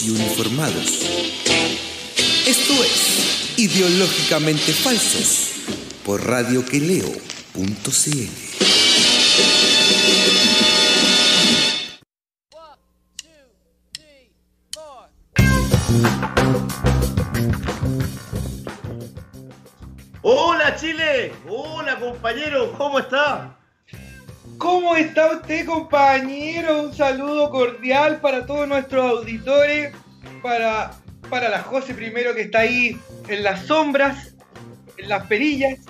y uniformados. Esto es Ideológicamente Falsos por radioqueleo.cl. Hola Chile, hola compañero, ¿cómo está? ¿Cómo está usted, compañero? Un saludo cordial para todos nuestros auditores, para, para la José primero que está ahí en las sombras, en las perillas.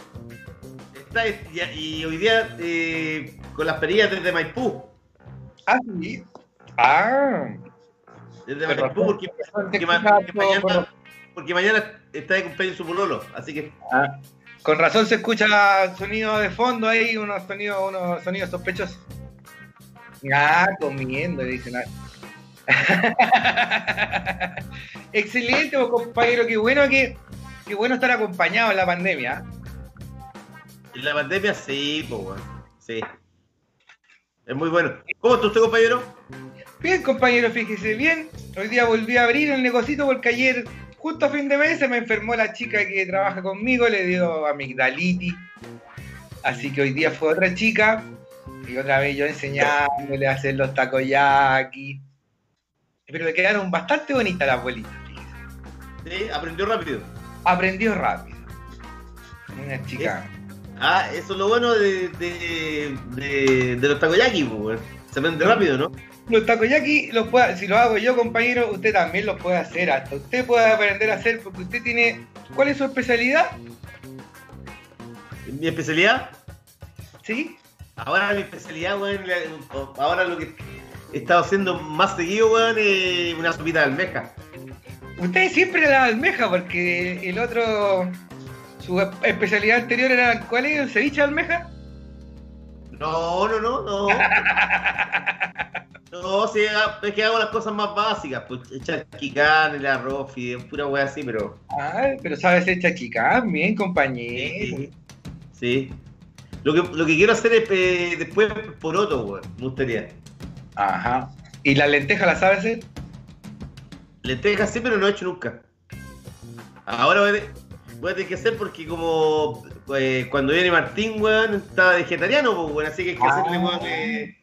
Está, y, hoy día eh, con las perillas desde Maipú. Ah, sí. Ah. Desde Maipú porque, mañana, porque mañana está de cumpleaños su pololo, así que Ah, Con razón se escucha sonido de fondo ahí, unos sonidos, unos sonidos sospechosos. Ah, comiendo, dicen. Excelente, compañero, qué bueno que qué bueno estar acompañado en la pandemia. en la pandemia sí, pues sí. Es muy bueno. ¿Cómo está usted, compañero? Bien, compañero, fíjese bien. Hoy día volví a abrir el negocito porque ayer, justo a fin de mes, se me enfermó la chica que trabaja conmigo, le dio amigdalitis. Así que hoy día fue otra chica y otra vez yo enseñándole a hacer los takoyaki. Pero le quedaron bastante bonitas las bolitas. Sí, aprendió rápido. Aprendió rápido. Una chica. Ah, eso es lo bueno de, de, de, de los takoyaki, pues. Se aprende rápido, ¿no? Los takoyaki, los puede- si los hago yo, compañero, usted también los puede hacer. Hasta usted puede aprender a hacer porque usted tiene. ¿Cuál es su especialidad? Mi especialidad, ¿Sí? ahora mi especialidad, weón, ahora lo que he estado haciendo más seguido, weón, es una sopita de almeja. Usted siempre la almeja, porque el otro, su especialidad anterior era, ¿cuál es? ¿El ceviche de almeja? No, no, no, no. No, sí, es que hago las cosas más básicas, pues echar quicán, el arroz, fideo, pura wea así, pero. Ah, pero sabes echar chicán, bien, compañero. Sí. sí. Lo que, lo que quiero hacer es eh, después poroto, weón, me gustaría. Ajá. ¿Y la lenteja la sabe hacer? Lentejas sí, pero no he hecho nunca. Ahora voy a, voy a tener que hacer porque como eh, cuando viene Martín, weón, está vegetariano, pues, weón, así que hay que hacerle, weón, eh,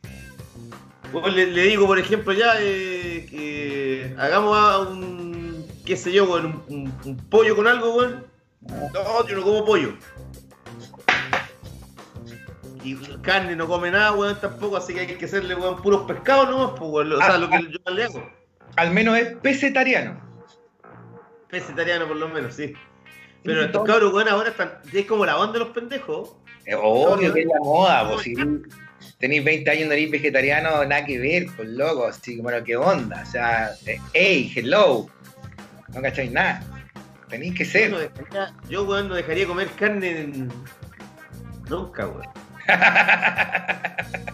weón, le, le digo, por ejemplo, ya, eh, que hagamos un, qué sé yo, un, un- un pollo con algo, weón. No, yo no como pollo. Y carne no come nada, weón, tampoco, así que hay que hacerle, weón, puros pescados nomás, pues, weón, o sea, lo que yo más le hago. Al menos es pesetariano. Vegetariano por lo menos, sí. Pero estos cabros, weón, ahora están. Es como la banda de los pendejos. Eh, Obvio que es la moda, pues. Tenéis 20 años de eres vegetariano, nada que ver, pues loco, así como, bueno, ¿qué onda? O sea, eh, hey, hello, no cacháis nada, tenéis que Yo, ser. no dejaría, yo, weón, no dejaría comer carne en- nunca, weón.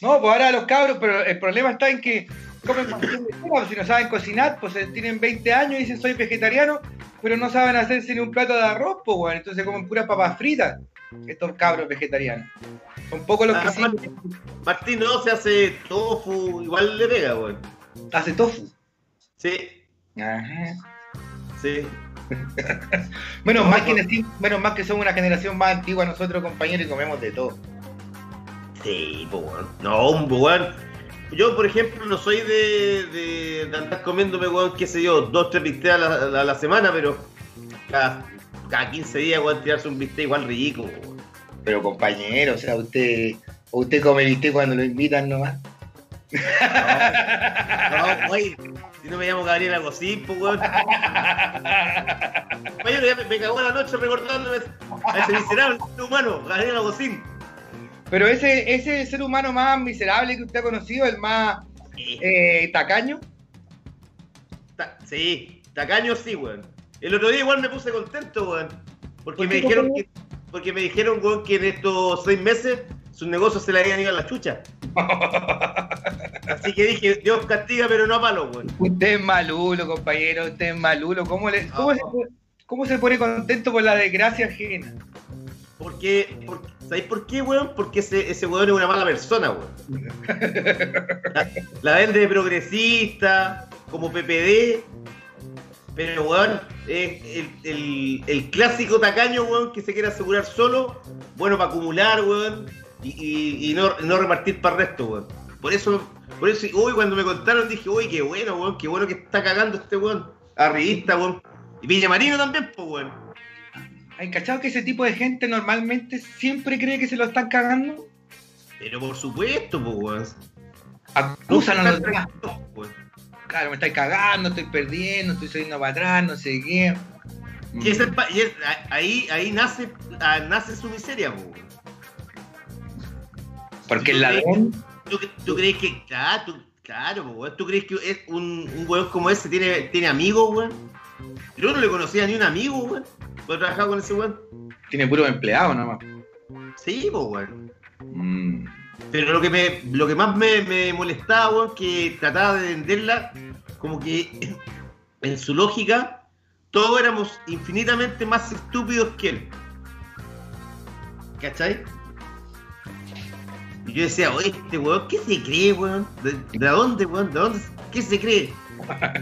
No, pues ahora los cabros, pero el problema está en que comen si no saben cocinar, pues eh, tienen 20 años y dicen soy vegetariano, pero no saben hacerse ni un plato de arroz, pues bueno, entonces comen puras papas fritas, estos cabros vegetarianos. Son pocos los que Ah, sí Martín, Martín no se hace tofu, igual le pega, weón. hace tofu. Sí, Ajá. sí. Menos No, mal que menos mal que somos una generación más antigua nosotros, compañeros, y comemos de todo. Sí, pues, weón. No, un weón. Yo, por ejemplo, no soy de, de, de andar comiéndome, weón, qué sé yo, dos, tres bistecs a la, semana, pero cada, cada 15 días, weón, tirarse un bistec igual rico, weón. Pero compañero, o sea, usted, usted come viste cuando lo invitan nomás. No, güey, si no me llamo Gabriel Agosín, pues, weón. Compañero, ya me, me cagó la noche recordándome a ese miserable ser humano, Gabriel Agosín. Pero ese, ese ser humano más miserable que usted ha conocido, el más eh, tacaño. Ta- sí, tacaño sí, weón. El otro día igual me puse contento, weón. Porque ¿Por me dijeron que, porque me dijeron, weón, que en estos seis meses sus negocios se le habían ido a la chucha. Así que dije, Dios castiga, pero no a palo, weón. Usted es malulo, compañero, usted es malulo. ¿Cómo, le, cómo, se, cómo se pone contento por la desgracia ajena? Porque, porque ¿sabéis por qué, weón? Porque ese, ese weón es una mala persona, weón. La, la vende de progresista, como PPD, pero, weón, es el, el- el clásico tacaño, weón, que se quiere asegurar solo, bueno para acumular, weón, y, y- y no, no repartir para el resto, weón. Por eso, por eso, uy, cuando me contaron dije, uy, qué bueno, weón, qué bueno que está cagando este weón. Arribista, weón. Y Villamarino también, pues, weón. ¿Hay cachado que ese tipo de gente normalmente siempre cree que se lo están cagando? Pero por supuesto, pues, weón. Acusan a los demás. weón. Claro, me estáis cagando, estoy perdiendo, estoy saliendo para atrás, no sé qué. Y ese es y ahí, ahí nace, ah, nace su miseria, weón. Porque el ¿Tú crees- ladrón. ¿Tú, tú crees que, claro, tú, claro, weón, ¿tú crees que es un, un weón como ese tiene, tiene amigos, weón? Yo no le conocía ni un amigo, weón. Cuando trabajaba con ese weón. Tiene puro empleado nomás. Sí, pues, weón. Mm. Pero lo que me, lo que más me, molestaba, weón, que trataba de venderla, como que en su lógica, todos éramos infinitamente más estúpidos que él. ¿Cachai? Y yo decía, oye, este weón, ¿qué se cree, weón? ¿De, de dónde, weón? ¿De dónde? ¿Qué se cree?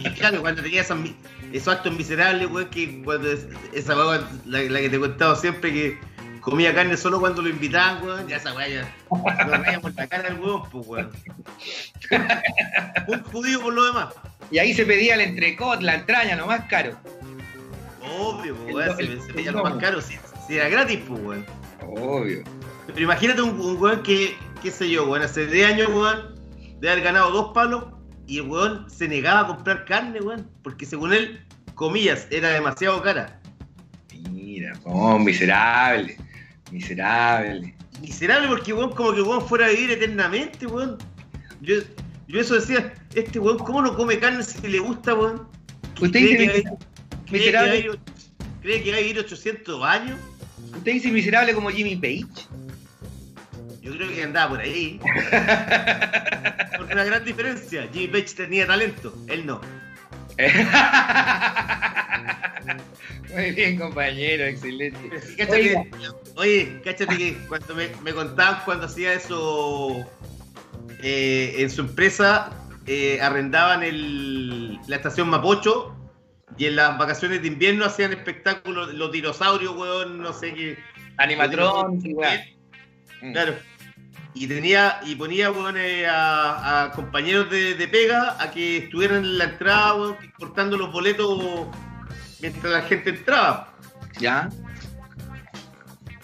Y claro, cuando tenía esas esos actos miserables, weón, que cuando es- esa weón, la, la que te he contado siempre, que comía carne solo cuando lo invitaban, weón, ya esa weón, ya nos reíamos la cara del weón, pues, weón. Un judío por lo demás. Y ahí se pedía el entrecot, la entraña, lo más caro. Obvio, pues, weón, se, el- se el veía lo más caro, si, si era gratis, pues, weón. Obvio. Pero imagínate un, un weón que, qué sé yo, weón, hace 10 años, weón, de haber ganado dos palos y el weón se negaba a comprar carne, weón, porque según él, comillas, era demasiado cara. Mira, oh, miserable. Miserable. Miserable porque, weón, como que weón fuera a vivir eternamente, weón. Yo, yo eso decía, este weón, ¿cómo no come carne si le gusta, weón? Usted ¿Cree dice que, va a- cree que va a miserable, vivir- cree que va a vivir 800 años? usted dice miserable como Jimmy Page. Yo creo que andaba por ahí. Porque una gran diferencia. Jimmy Page tenía talento, él no. Muy bien, compañero, excelente. Cáchate que- oye, cáchate que cuando me, me contaban cuando hacía eso eh, en su empresa, eh, arrendaban el, la estación Mapocho y en las vacaciones de invierno hacían espectáculos, los dinosaurios, weón, no sé qué. Animatrón, sí, weá. Mm. Y tenía, y ponía weón, eh, a, a compañeros de, de pega a que estuvieran en la entrada, cortando los boletos mientras la gente entraba. ¿Ya?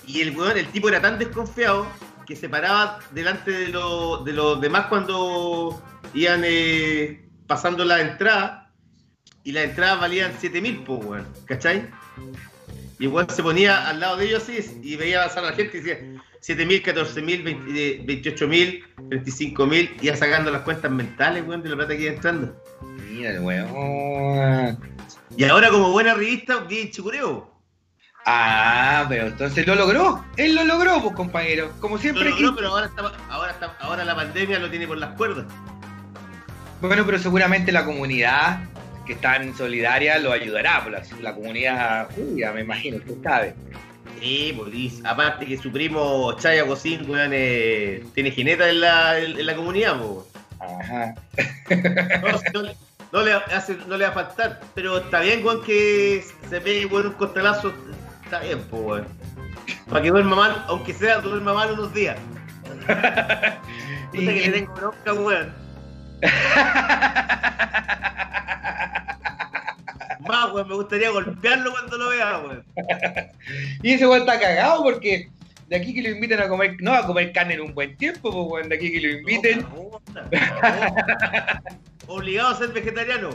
Y el weón, el tipo era tan desconfiado que se paraba delante de, lo- de los demás cuando iban eh, pasando la entrada y las entradas valían 7000, pues, weón, ¿cachai? Y weón se ponía al lado de ellos así y veía pasar a la gente y decía 7000, 14000, 20 28000, 35000, iba sacando las cuentas mentales, weón, de la plata que iba entrando. Mira, el weón. Y ahora, como buena revista, vi chicureo. Ah, pero entonces lo logró. Él lo logró, pues, compañero. Como Lo siempre. logró, quiso. pero ahora, está, ahora, está, ahora la pandemia lo tiene por las cuerdas. Bueno, pero seguramente la comunidad que está en solidaria lo ayudará. pues, la, la comunidad judía, me imagino, usted sabe. Sí, pues, aparte que su primo Chaya Cosín, weón, eh, tiene jineta en la, en, en la comunidad, pues. Ajá. No, le- no le hace- no le va a faltar, pero está bien, weón, que se pegue, weón, un costalazo. Está bien, pues, weón. Para que duerma mal, aunque sea duerma mal unos días. Puta que le tengo bronca, weón. Más, weón, me gustaría golpearlo cuando lo vea, weón. Y ese weón está cagado porque de aquí que lo inviten a comer, no a comer carne en un buen tiempo, pues weón, de aquí que lo inviten. No. Obligado a ser vegetariano.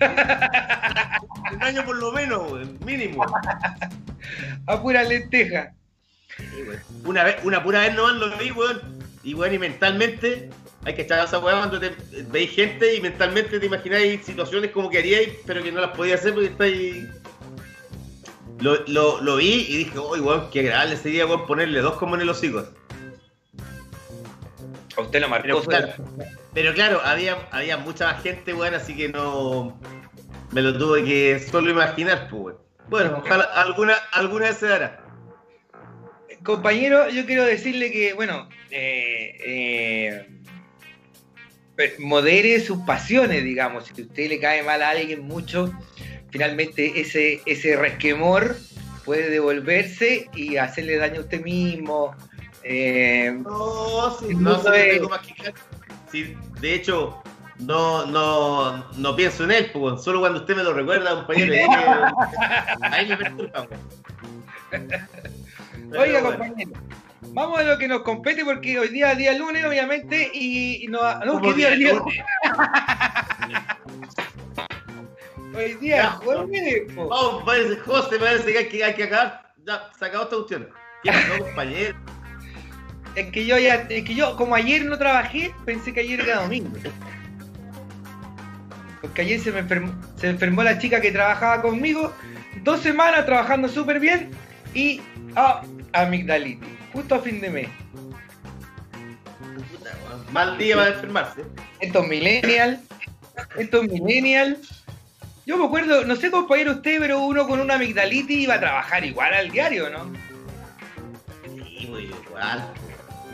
Un año por lo menos, weón, mínimo. A pura lenteja. Una vez, una pura vez nomás lo vi, weón. Y weón, y mentalmente Hay que echar esa weá cuando te, veis gente y mentalmente te imagináis situaciones como que haríais, pero que no las podías hacer porque estáis. Lo, lo, lo vi y dije, uy, weón, qué agradable sería weón, ponerle dos como en el hocico. A usted lo marcó. Pero claro, pero claro, había, había mucha más gente, weón, así que no. Me lo tuve que solo imaginar, pues, weón. Bueno, ojalá alguna, alguna vez se dará. Compañero, yo quiero decirle que, bueno, eh, eh, modere sus pasiones, digamos. Si a usted le cae mal a alguien mucho, finalmente ese, ese resquemor puede devolverse y hacerle daño a usted mismo. Eh, No, sí, Sí, no, no quejar. Sí, de hecho, no, no, no pienso en él, pues, solo cuando usted me lo recuerda, compañero, y ahí me, perturba. Pero Oiga, bueno. compañero, vamos a lo que nos compete porque hoy día día lunes, obviamente, y, y no, no, ¿Cómo ¿qué día es día día? lunes? Hoy día Ya, es jueves, po. Vamos, parece, José, parece que hay que, hay que acabar. Ya, se acabó esta cuestión. ¿Qué pasó, compañero? Es que yo ya, es que yo, como ayer no trabajé, pensé que ayer era domingo. Porque ayer se me enfermó, se enfermó la chica que trabajaba conmigo, dos semanas trabajando súper bien y ah, amigdalitis, justo a fin de mes. Puta, Mal día para enfermarse. Estos millennial, estos millennial. Yo me acuerdo, no sé compañero usted, pero uno con una amigdalitis iba a trabajar igual al diario, ¿no? Sí, muy igual.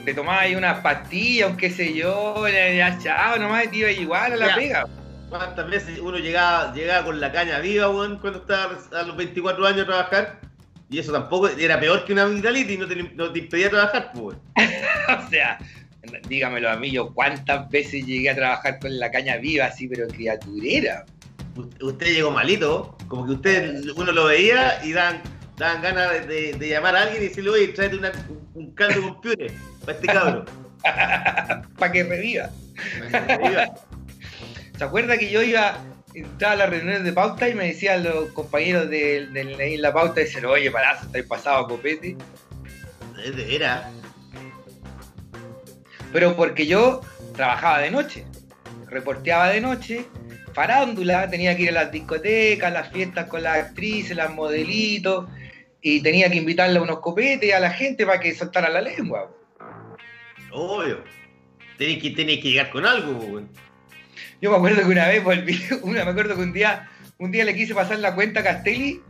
Te tomabas ahí unas pastillas, un qué sé yo, ya, ya, chao, nomás te iba igual a la Ya. pega. ¿Cuántas veces uno llegaba, llegaba con la caña viva, weón, cuando estaba a los 24 años a trabajar? Y eso tampoco era peor que una amigdalitis y no te, no te impedía trabajar, pues. O sea, dígamelo a mí, yo cuántas veces llegué a trabajar con la caña viva así, pero criaturera. Usted- llegó malito, como que usted, uno lo veía y dan, daban ganas de, llamar a alguien y decirle, oye, tráete una- un, caldo con piure para este cabro. Para que reviva. Para que viva. ¿Se acuerda que yo iba, entraba a las reuniones de pauta y me decían los compañeros de, de, de la pauta, dicen, oye, parazo, estáis pasado a copete? De veras. Pero porque yo trabajaba de noche, reporteaba de noche, farándula, tenía que ir a las discotecas, las fiestas con las actrices, las modelitos, y tenía que invitarle a unos copetes a la gente para que soltara la lengua. Obvio. Tenés que, tenés que llegar con algo, weón. Yo me acuerdo que una vez volví, una, me acuerdo que un día, un día le quise pasar la cuenta a Castelli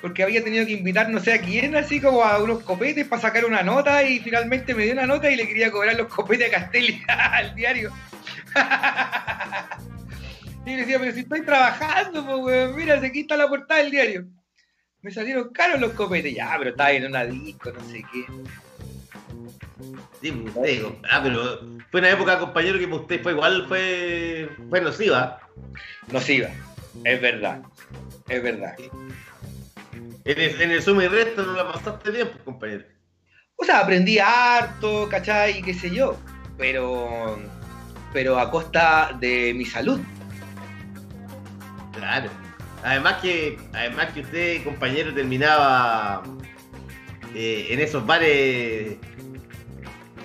porque había tenido que invitar no sé a quién, así como a unos copetes para sacar una nota y finalmente me dio una nota y le quería cobrar los copetes a Castelli al diario. y le decía, pero si estoy trabajando, pues mira, aquí está la portada del diario. Me salieron caros los copetes, ya, pero estaba en una disco, no sé qué. Sí, pues, usted, ah, pero fue una época, compañero, que usted fue igual, fue, fue nociva. Nociva, es verdad, es verdad. En el, en el suma y resto no la pasaste bien, pues, compañero. O sea, aprendí harto, ¿cachai? qué sé yo. Pero, pero a costa de mi salud. Claro. Además que, además que usted, compañero, terminaba eh, en esos bares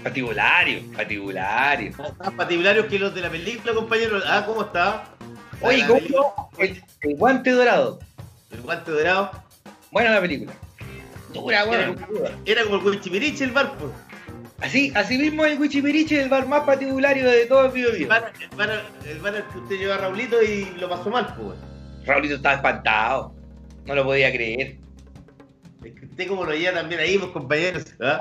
Patibulario, patibulario. más patibularios que los de la película, compañero. Ah, ¿cómo está? Oye, ¿cómo el, el guante dorado. El guante dorado. Buena la película. Dura, Era como, era como el Huichipiriche el bar, pues. Así, así mismo el Wichipiriche es el bar más patibulario de todo el video. El bar, el bar- el bar al que usted llevó a Raulito y lo pasó mal, pues. Raulito estaba espantado. No lo podía creer. Usted como lo lleva también ahí, pues, compañeros. ¿ah?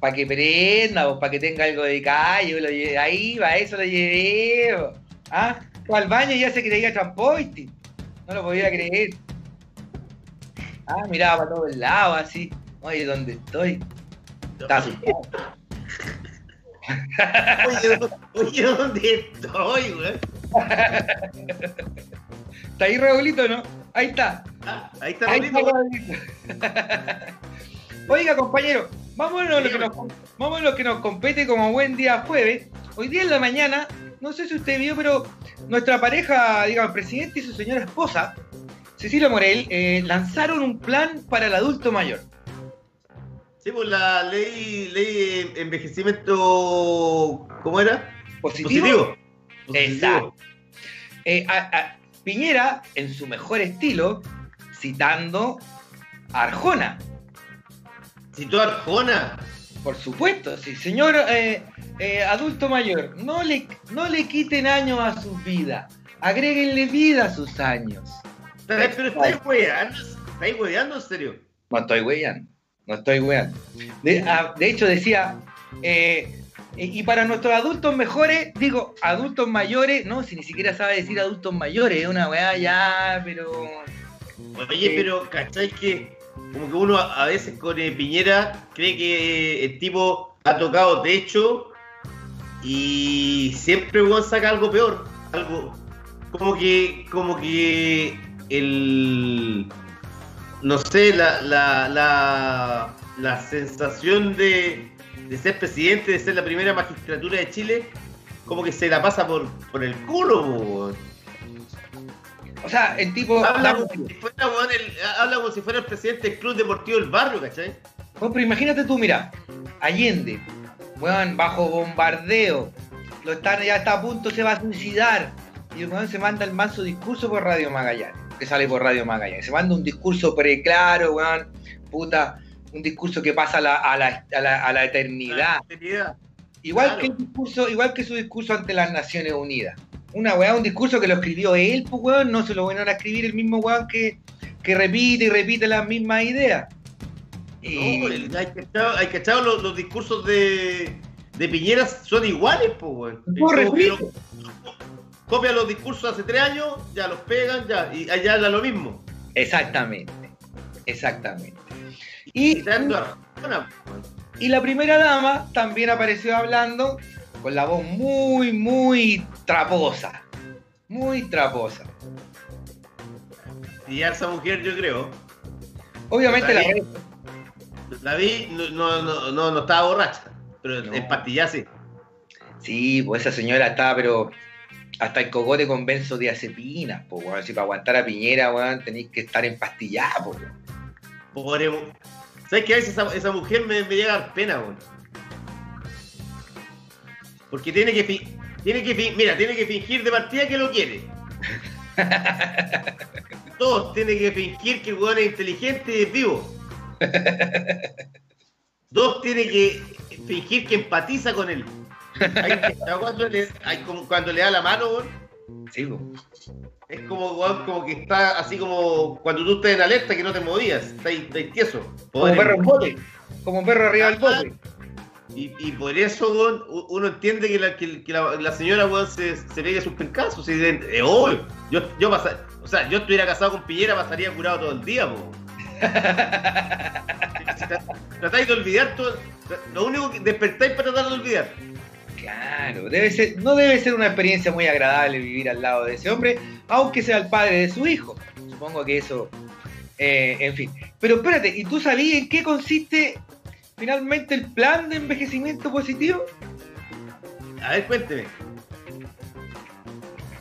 Para que prenda, para que tenga algo de calle. Lo llevé, ahí, para eso lo llevé. po. ¿Ah? Al baño ya se creía trampoite. No lo podía creer. Ah, miraba para todos lados así. Oye, ¿dónde estoy? Está asustado. Oye, ¿dó- oye, ¿dónde estoy, güey? ¿Está ahí Raulito no? Ahí está. Ah, ahí está Ahí. Raulito. Oiga, compañero, vámonos a, lo que nos, vámonos a lo que nos compete como buen día jueves. Hoy día en la mañana, no sé si usted vio, pero nuestra pareja, digamos, presidente y su señora esposa, Cecilia Morel, eh, lanzaron un plan para el adulto mayor. Sí, pues la ley, ley de envejecimiento, ¿cómo era? positivo. Positivo. Exacto. Eh, a- a- Piñera, en su mejor estilo, citando a Arjona. Citó a Arjona. Por supuesto, sí, señor eh, eh, adulto mayor, no le, no le quiten años a sus vidas, agréguenle vida a sus años. Pero pero estáis hueveando. ¿Estáis hueveando en serio? No estoy weyando, no estoy. De, ah, de hecho decía, eh, y para nuestros adultos mejores, digo, adultos mayores, no, si ni siquiera sabe decir adultos mayores, es una weá ya, pero... Oye, pero ¿cachai que como que uno a veces con eh, Piñera cree que el tipo ha tocado techo y siempre weón saca algo peor? Algo como que como que el no sé, la la, la, sensación de, de ser presidente, de ser la primera magistratura de Chile, como que se la pasa por, por el culo, weón. O sea, el tipo... Habla como si fuera, el- habla como si fuera el presidente del Club Deportivo del Barrio, ¿cachai? No, pero imagínate tú, mira, Allende, weón, bajo bombardeo, lo están, ya está a punto, se va a suicidar. Y el weón se manda el manso discurso por Radio Magallanes, que sale por Radio Magallanes. Se manda un discurso preclaro, weón, puta, un discurso que pasa a la, a la, a la, a la eternidad. Seriedad. Igual claro. que el discurso, igual que su discurso ante las Naciones Unidas. Una weá, un discurso que lo escribió él, pues weón, no se lo van a escribir el mismo weón que, que repite y repite las mismas ideas. No, el- hay hay cachado los, los discursos de, de Piñera son iguales, pues, weón. No, que lo- Copian los discursos hace tres años, ya los pegan, ya, y allá habla lo mismo. Exactamente, exactamente. Y Y, weón. y la primera dama también apareció hablando con la voz muy, muy traposa. Muy traposa. Y a esa mujer, yo creo, Obviamente la bien. la vi, no, no, no, no, estaba borracha, pero No. en pastillas sí. Sí, pues esa señora estaba, pero hasta el cogote con benzodiazepinas, pues, weón. Si para aguantar a Piñera, weón, tenéis que estar empastillada, pues. Pobre. ¿Sabes qué? A veces esa, esa mujer me, me llega a dar pena, weón. Porque tiene que, fi- tiene que mira, tiene que fingir de partida que lo quiere. Dos, tiene que fingir que el weón es inteligente y es vivo. Dos, tiene que fingir que empatiza con él. Hay cuando, le, hay como- cuando le da la mano, weón, Sí, es como, weón, como que está así como cuando tú estás en alerta que no te movías, estás, estás tieso. Como perro bote. Como perro arriba del bote. Y, y por eso, weón, uno entiende que la, que, que la, la señora, weón, se, se pegue sus pencazos. Eh, obvio. Yo, yo pasa- o sea, yo estuviera casado con Piñera, pasaría curado todo el día, po. Tratáis de olvidar todo. Lo único que despertáis para tratar de olvidar. Claro, debe ser, no debe ser una experiencia muy agradable vivir al lado de ese hombre, aunque sea el padre de su hijo. Supongo que eso, eh, en fin. Pero espérate, ¿y tú sabías en qué consiste finalmente el plan de envejecimiento positivo? A ver, cuénteme.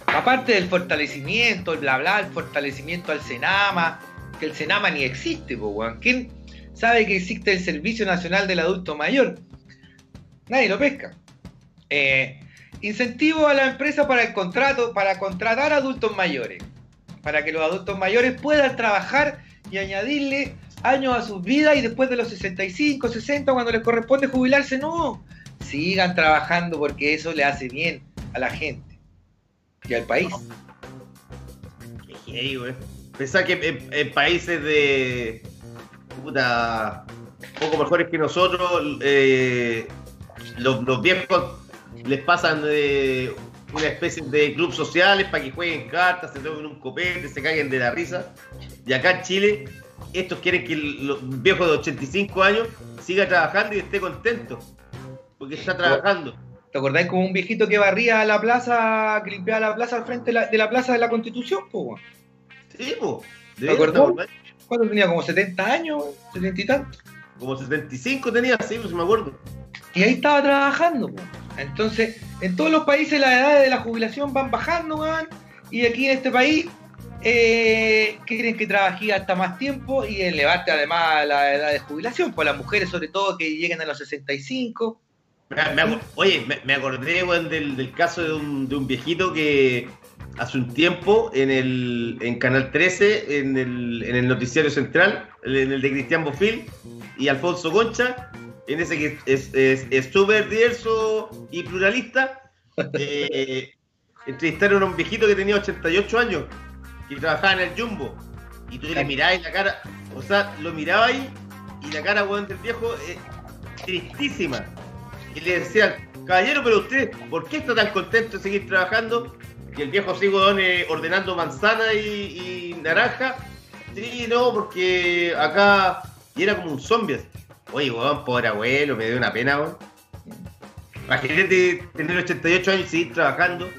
Aparte del fortalecimiento, el bla bla, el fortalecimiento al Senama, que el Senama ni existe, po, weón. ¿Quién sabe que existe el Servicio Nacional del Adulto Mayor? Nadie lo pesca. Eh, incentivo a la empresa para el contrato, para contratar adultos mayores, para que los adultos mayores puedan trabajar y añadirle años a sus vidas y después de los 65, 60, cuando les corresponde jubilarse, no, sigan trabajando porque eso le hace bien a la gente y al país. Qué heavy, weón. Pensar que en, países de. puta. poco mejores que nosotros, eh, los, los viejos les pasan de una especie de club sociales para que jueguen cartas, se tomen un copete, se caigan de la risa. Y acá en Chile, estos quieren que el- los viejos de 85 años siga trabajando y esté contento. Porque está trabajando. ¿Te acordáis como un viejito que barría la plaza, que limpiaba la plaza al frente de la, de la plaza de la Constitución? Po? Sí, po. ¿Te acordás? ¿Cuánto tenía? ¿Como 70 años? ¿70 y tanto? Como 75 tenía, sí, pues me acuerdo. Y ahí estaba trabajando. po. Entonces, en todos los países las edades de la jubilación van bajando, weón. Y aquí en este país eh, quieren que trabaje hasta más tiempo y elevarte además la edad de jubilación. Pues las mujeres, sobre todo, que lleguen a los 65. Me- me oye, me, me acordé, del, del caso de un, de un viejito que hace un tiempo en el en Canal 13, en el, en el noticiario central, en el de Cristian Bofil y Alfonso Concha, en ese que es súper diverso y pluralista, eh, entrevistaron a un viejito que tenía 88 años, que trabajaba en el Jumbo, y tú le mirabas la cara, o sea, lo mirabas y la cara, weón, del viejo, eh, tristísima. Y le decían, caballero, pero usted, ¿por qué está tan contento de seguir trabajando? Y el viejo sigue eh, ordenando manzana y, y naranja. Sí, no, porque acá. Y era como un zombie. así. Oye, weón, pobre abuelo, me dio una pena, weón. Imagínate tener 88 años y seguir trabajando.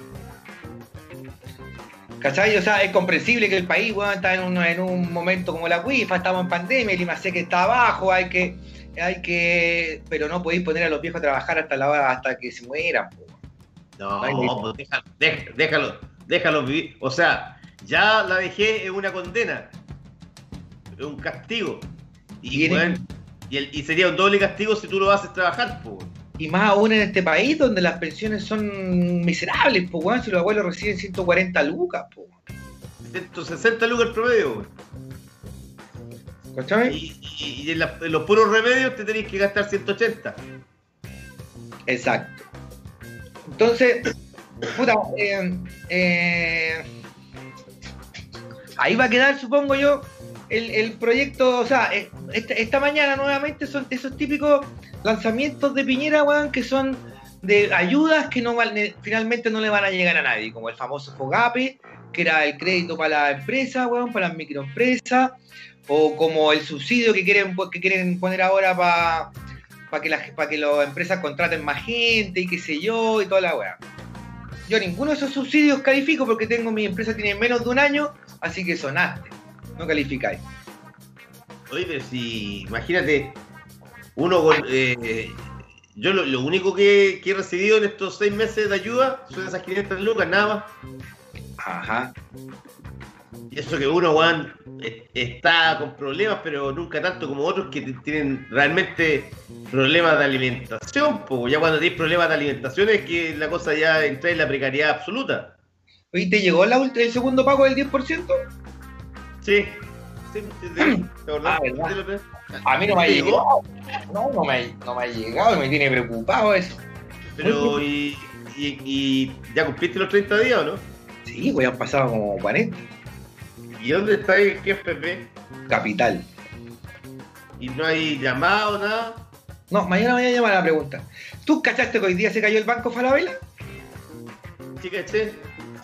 ¿Cachai? O sea, es comprensible que el país, weón, está en un, en un momento como la WIFA, estamos en pandemia, el que está abajo, hay que, hay que, pero no podéis poner a los viejos a trabajar hasta la hora, hasta que se mueran, po. No, Ay, pues déjalo, déjalo, déjalo, vivir. O sea, ya la dejé es una condena. Es un castigo. Y, weón, y, el- y sería un doble castigo si tú lo haces trabajar, pues. Y más aún en este país donde las pensiones son miserables, pues, weón, si los abuelos reciben 140 lucas, pues. 160 lucas el promedio. ¿Cachai? Y, y- y en, la- en los puros remedios te tenés que gastar 180. Exacto. Entonces, puta, eh, eh, ahí va a quedar, supongo yo, el, el proyecto, o sea, eh, esta, esta mañana nuevamente son esos típicos lanzamientos de Piñera, weón, que son de ayudas que no finalmente no le van a llegar a nadie, como el famoso FOGAPE, que era el crédito para la empresa, weón, para las microempresas, o como el subsidio que quieren, que quieren poner ahora para para que, las- pa' que las empresas contraten más gente y qué sé yo y toda la weá. Yo ninguno de esos subsidios califico porque tengo mi empresa tiene menos de un año, así que sonaste. No calificáis. Oye, pero si, imagínate, uno con. eh, yo lo, lo único que, que he recibido en estos seis meses de ayuda son esas 500 lucas, nada más. Ajá. Y eso que uno, weón, eh, está con problemas, pero nunca tanto como otros que tienen realmente problemas de alimentación. Pues ya cuando tienes problemas de alimentación es que la cosa ya entra en la precariedad absoluta. Oye, ¿te llegó la el segundo pago del 10%? Sí. A mí no me ha ¿Te llegado. No, no me, no me ha llegado y me tiene preocupado eso. Pero, y, y, y ya cumpliste los 30 días o no? Sí, pues han pasado como 40. ¿Y dónde está el GFP? Capital. ¿Y no hay llamado, nada? No, mañana me voy a llamar a la pregunta. ¿Tú cachaste que hoy día se cayó el banco Falabella? Sí, caché.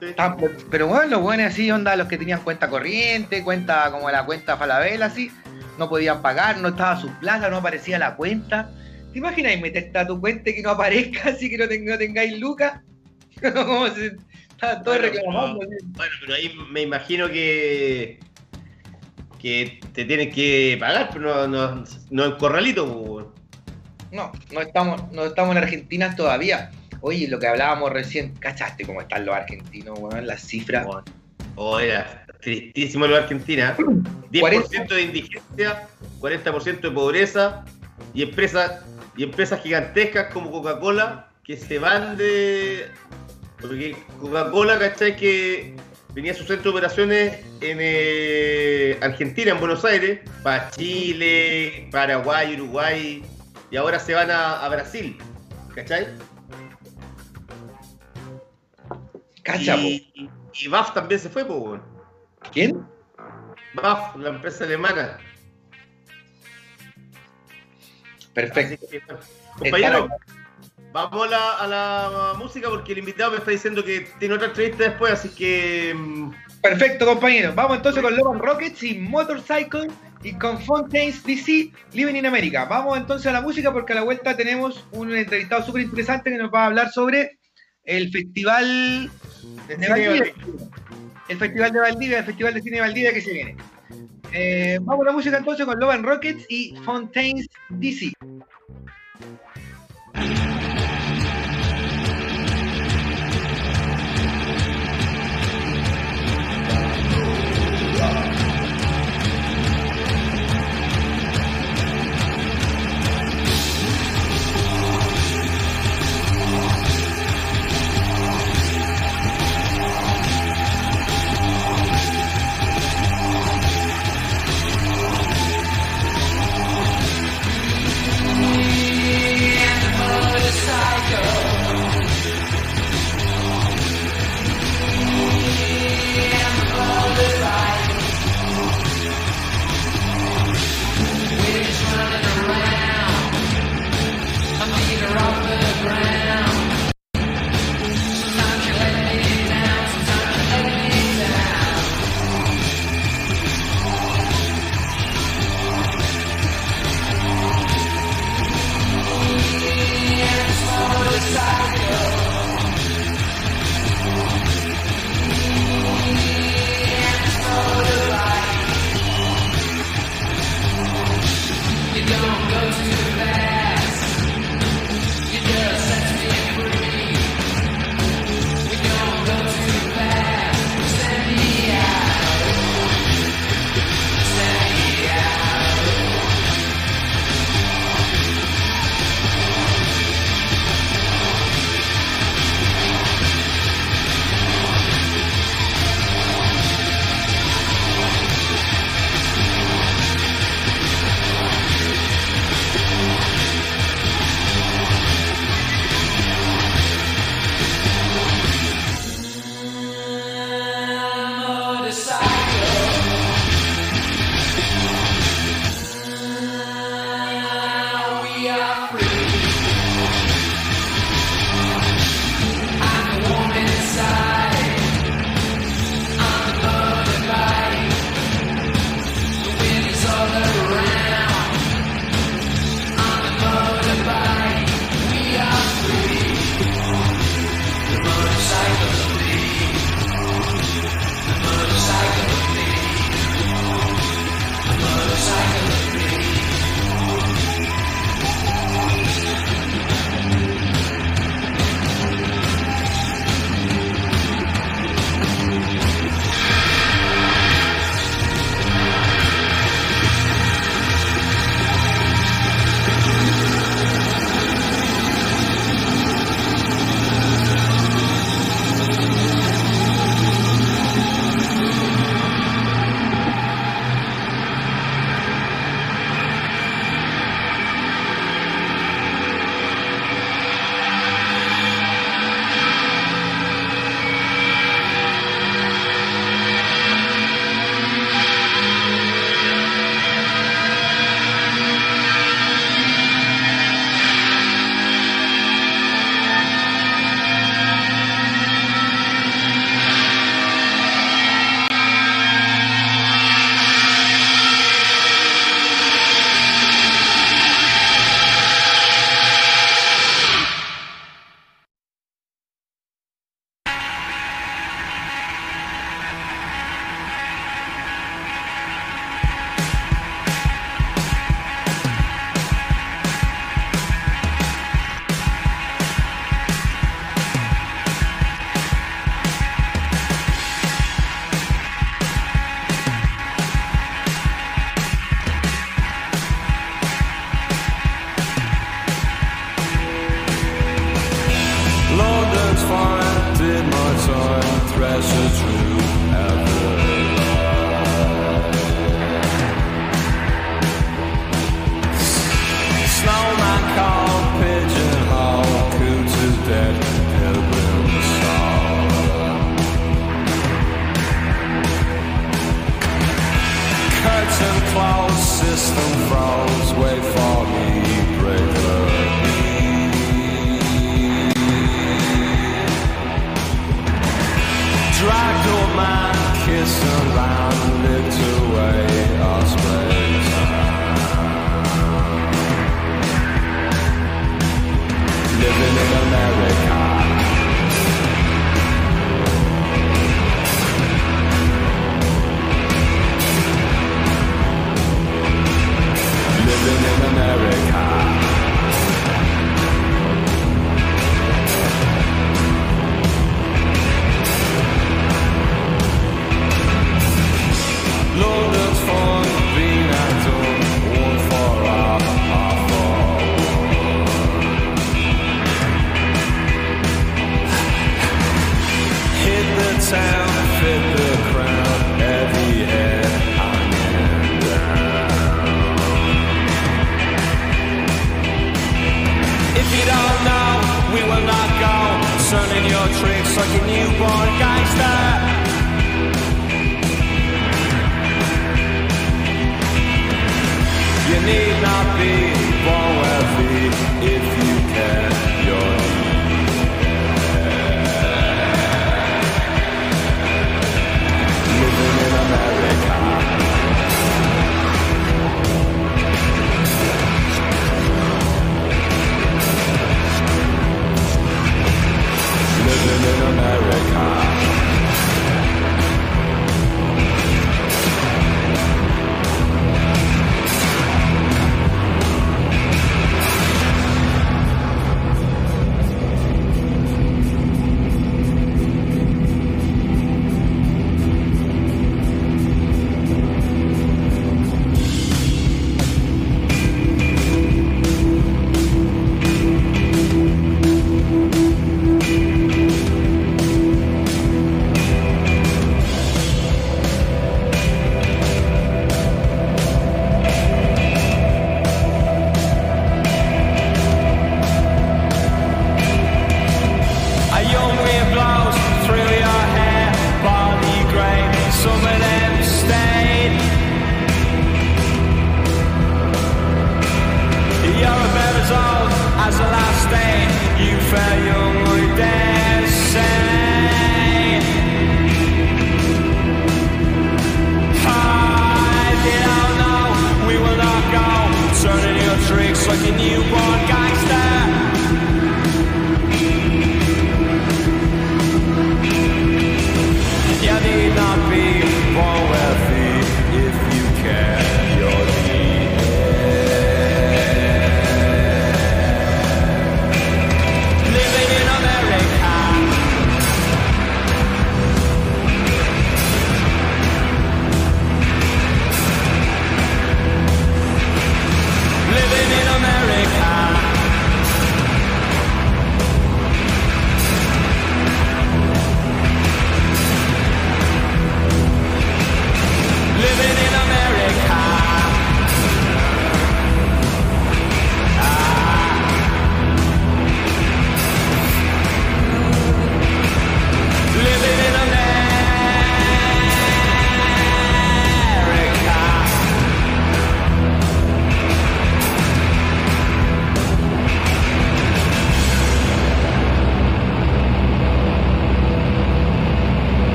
Sí. Ah, pero- bueno, los buenos así, onda, los que tenían cuenta corriente, cuenta como la cuenta Falabella, así, no podían pagar, no estaba su plaza, no aparecía la cuenta. ¿Te imaginas meterte a tu cuenta y que no aparezca, así que no, ten- no tengáis lucas? Como si estaban todos Bueno, reclamando. pero-. Bueno, pero ahí me imagino que que te tienen que pagar, pero no, no, no en corralito. pues. No, no estamos, no estamos en Argentina todavía. Oye, lo que hablábamos recién, ¿cachaste cómo están los argentinos, weón? Las cifras. Weón. Oh, era tristísimo lo de Argentina. 10% de indigencia, 40% de pobreza y empresas y empresas gigantescas como Coca-Cola que se van de. Porque Coca-Cola, ¿cachai? Que tenía su centro de operaciones en eh, Argentina, en Buenos Aires, para Chile, Paraguay, Uruguay, y ahora se van a, a Brasil, ¿cachai? Cacha, po. y, y BAF también se fue, pues, weón. ¿Quién? BAF, la empresa alemana. Perfecto. Que. Compañero, vamos a la, a la música porque el invitado me está diciendo que tiene otra entrevista después, así que. mm, Perfecto, compañeros. Vamos entonces con Logan Rockets y Motorcycle y con Fontaines DC Living in America. Vamos entonces a la música porque a la vuelta tenemos un entrevistado súper interesante que nos va a hablar sobre el festival de cine Valdivia. El festival de Valdivia, el festival de cine de Valdivia que se viene. Eh, vamos a la música entonces con Logan Rockets y Fontaines DC.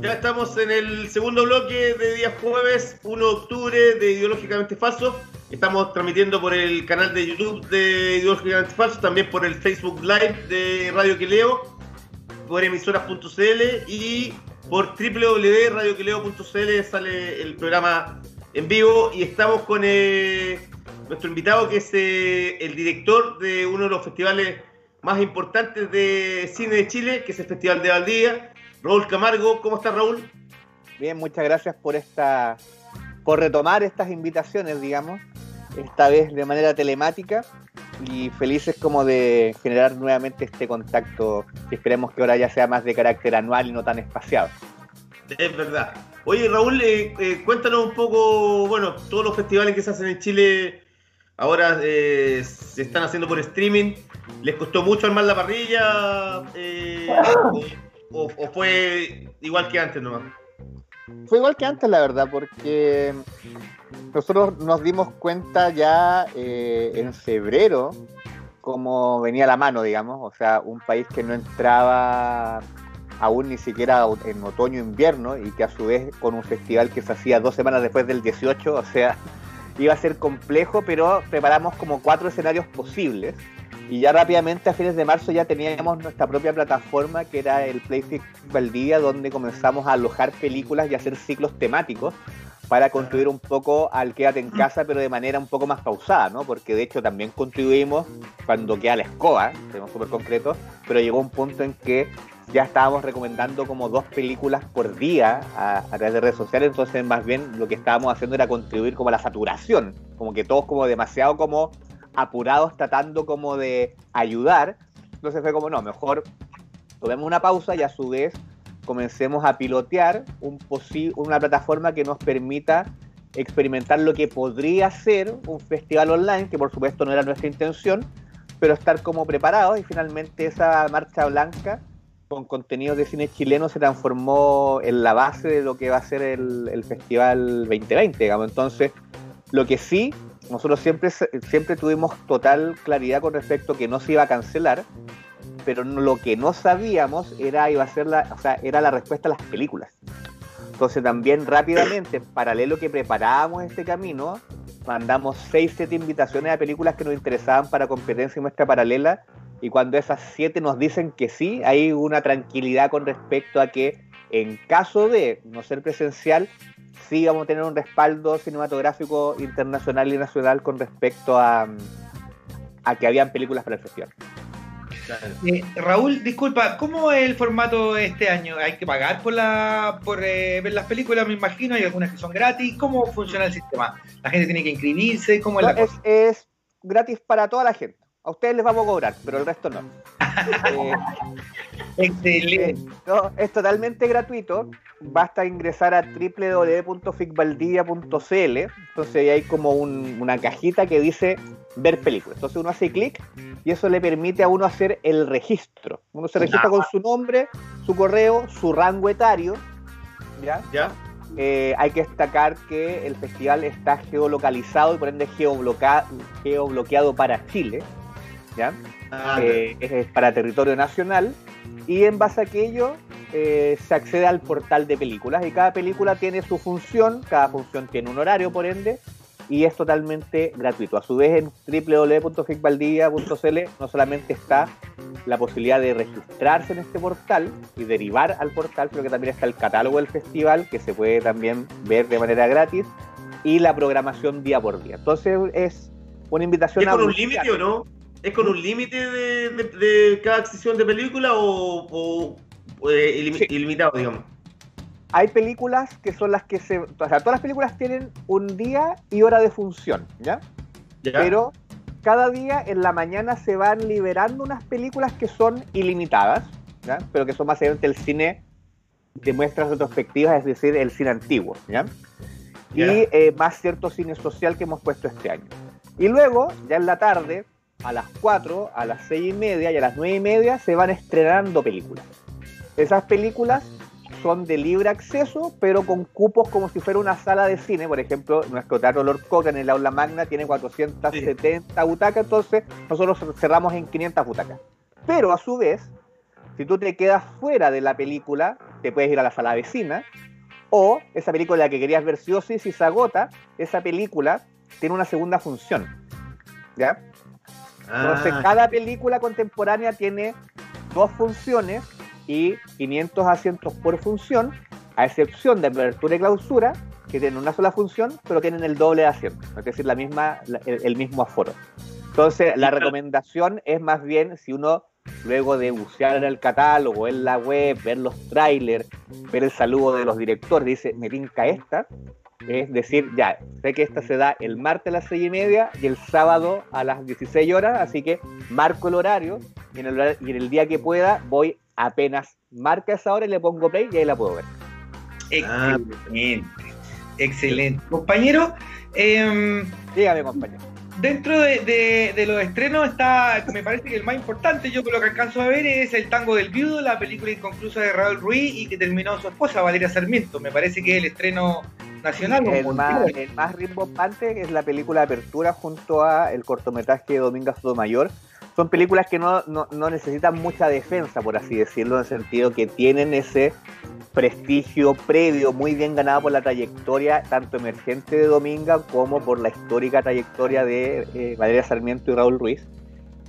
Ya estamos en el segundo bloque de día jueves 1 de octubre de Ideológicamente Falso. Estamos transmitiendo por el canal de YouTube de Ideológicamente Falso, también por el Facebook Live de Radio Queleo, por emisoras.cl y por www.radioquileo.cl sale el programa en vivo y estamos con eh, nuestro invitado que es eh, el director de uno de los festivales más importantes de cine de Chile, que es el Festival de Valdivia. Raúl Camargo, ¿cómo estás Raúl? Bien, muchas gracias por esta, por retomar estas invitaciones, digamos, esta vez de manera telemática y felices como de generar nuevamente este contacto que esperemos que ahora ya sea más de carácter anual y no tan espaciado. Es verdad. Oye, Raúl, eh, eh, cuéntanos un poco, bueno, todos los festivales que se hacen en Chile ahora eh, se están haciendo por streaming. ¿Les costó mucho armar la parrilla? eh, o, fue igual que antes nomás? Fue igual que antes, la verdad, porque nosotros nos dimos cuenta ya eh, en febrero cómo venía la mano, digamos, o sea, un país que no entraba aún ni siquiera en otoño-invierno y que a su vez con un festival que se hacía dos semanas después del 18, o sea, iba a ser complejo, pero preparamos como cuatro escenarios posibles y ya rápidamente a fines de marzo ya teníamos nuestra propia plataforma que era el Playfix Valdivia donde comenzamos a alojar películas y hacer ciclos temáticos para construir un poco al quédate en casa, pero de manera un poco más pausada, ¿no? Porque de hecho también contribuimos cuando queda la escoba, tenemos súper concreto, pero llegó un punto en que ya estábamos recomendando como dos películas por día a, través de redes sociales, entonces más bien lo que estábamos haciendo era contribuir como a la saturación, como que todos como demasiado como apurados tratando como de ayudar, entonces fue como no, mejor tomemos una pausa y a su vez comencemos a pilotear un una plataforma que nos permita experimentar lo que podría ser un festival online, que por supuesto no era nuestra intención, pero estar como preparados y finalmente esa marcha blanca con contenidos de cine chileno se transformó en la base de lo que va a ser el, Festival 2020, digamos. Entonces, lo que sí, nosotros siempre, siempre tuvimos total claridad con respecto a que no se iba a cancelar, pero lo que no sabíamos era iba a ser la, o sea, era la respuesta a las películas. Entonces también rápidamente, en paralelo que preparábamos este camino, mandamos 6, 7 invitaciones a películas que nos interesaban para competencia y muestra paralela, y cuando esas 7 nos dicen que sí, hay una tranquilidad con respecto a que en caso de no ser presencial, sí vamos a tener un respaldo cinematográfico internacional y nacional con respecto a, a que habían películas para el festival. Eh, Raúl, disculpa, ¿cómo es el formato este año? ¿Hay que pagar por la por eh, ver las películas? Me imagino, hay algunas que son gratis. ¿Cómo funciona el sistema? ¿La gente tiene que inscribirse? ¿Cómo es la No, es, cosa? es gratis para toda la gente. A ustedes les vamos a cobrar, pero el resto no. Eh, Excelente. eh, no, es totalmente gratuito. Basta ingresar a www.ficvaldivia.cl. Entonces ahí hay como un- una cajita que dice ver películas. Entonces uno hace clic y eso le permite a uno hacer el registro. Uno se registra con su nombre, su correo, su rango etario. ¿ya? ¿Ya? Eh, hay que destacar que el festival está geolocalizado y por ende geobloqueado para Chile. ¿Ya? Ah, Eh, es, es para territorio nacional. Y en base a aquello eh, se accede al portal de películas. Y cada película tiene su función, cada función tiene un horario, por ende, y es totalmente gratuito. A su vez, en www.ficvaldivia.cl no solamente está la posibilidad de registrarse en este portal y derivar al portal, pero que también está el catálogo del festival, que se puede también ver de manera gratis, y la programación día por día. Entonces es una invitación ¿Es con a un límite o no? ¿Es con un límite de, de- de cada sesión de película o, o- o, eh, ilim- Sí. ilimitado, digamos? hay películas que son las que se. O sea, todas las películas tienen un día y hora de función, ¿ya? ¿Ya? Pero cada día en la mañana se van liberando unas películas que son ilimitadas, ¿ya? Pero que son básicamente el cine de muestras retrospectivas, es decir, el cine antiguo, ¿ya? Ya. Y eh, más cierto cine social que hemos puesto este año. Y luego, ya en la tarde, a las 4, a las 6 y media y a las 9 y media se van estrenando películas. Esas películas son de libre acceso, pero con cupos como si fuera una sala de cine. Por ejemplo, nuestro Teatro Lord Coca en el aula magna tiene 470 butacas, entonces nosotros cerramos en 500 butacas. Pero a su vez, si tú te quedas fuera de la película, te puedes ir a la sala vecina, o esa película que querías ver sí o sí, si se agota, esa película tiene una segunda función. ¿Ya? Entonces, Ah, cada película contemporánea tiene dos funciones y 500 asientos por función, a excepción de apertura y clausura, que tienen una sola función, pero tienen el doble de asientos, es decir, la misma, el, el mismo aforo. Entonces, la recomendación es más bien si uno, luego de bucear en el catálogo, en la web, ver los trailers, ver el saludo de los directores, dice, me tinca esta, es decir, ya, sé que esta se da el martes a las seis y media y el sábado a las 16 horas, así que marco el horario y en el, hora- y en el día que pueda voy apenas marca esa hora y le pongo play y ahí la puedo ver. Ah. Excelente. Excelente. Compañero, em, Dígame, compañero. Dentro de, de- de los estrenos está, me parece que el más importante, yo por lo que alcanzo a ver, es El Tango del Viudo, la película inconclusa de Raúl Ruiz y que terminó su esposa, Valeria Sarmiento. Me parece que es el estreno nacional. El más, el más rimbombante es la película de Apertura junto a el cortometraje de Dominga Sotomayor. Son películas que no, no, no necesitan mucha defensa, por así decirlo, en el sentido que tienen ese prestigio previo muy bien ganado por la trayectoria tanto emergente de Dominga como por la histórica trayectoria de eh, Valeria Sarmiento y Raúl Ruiz.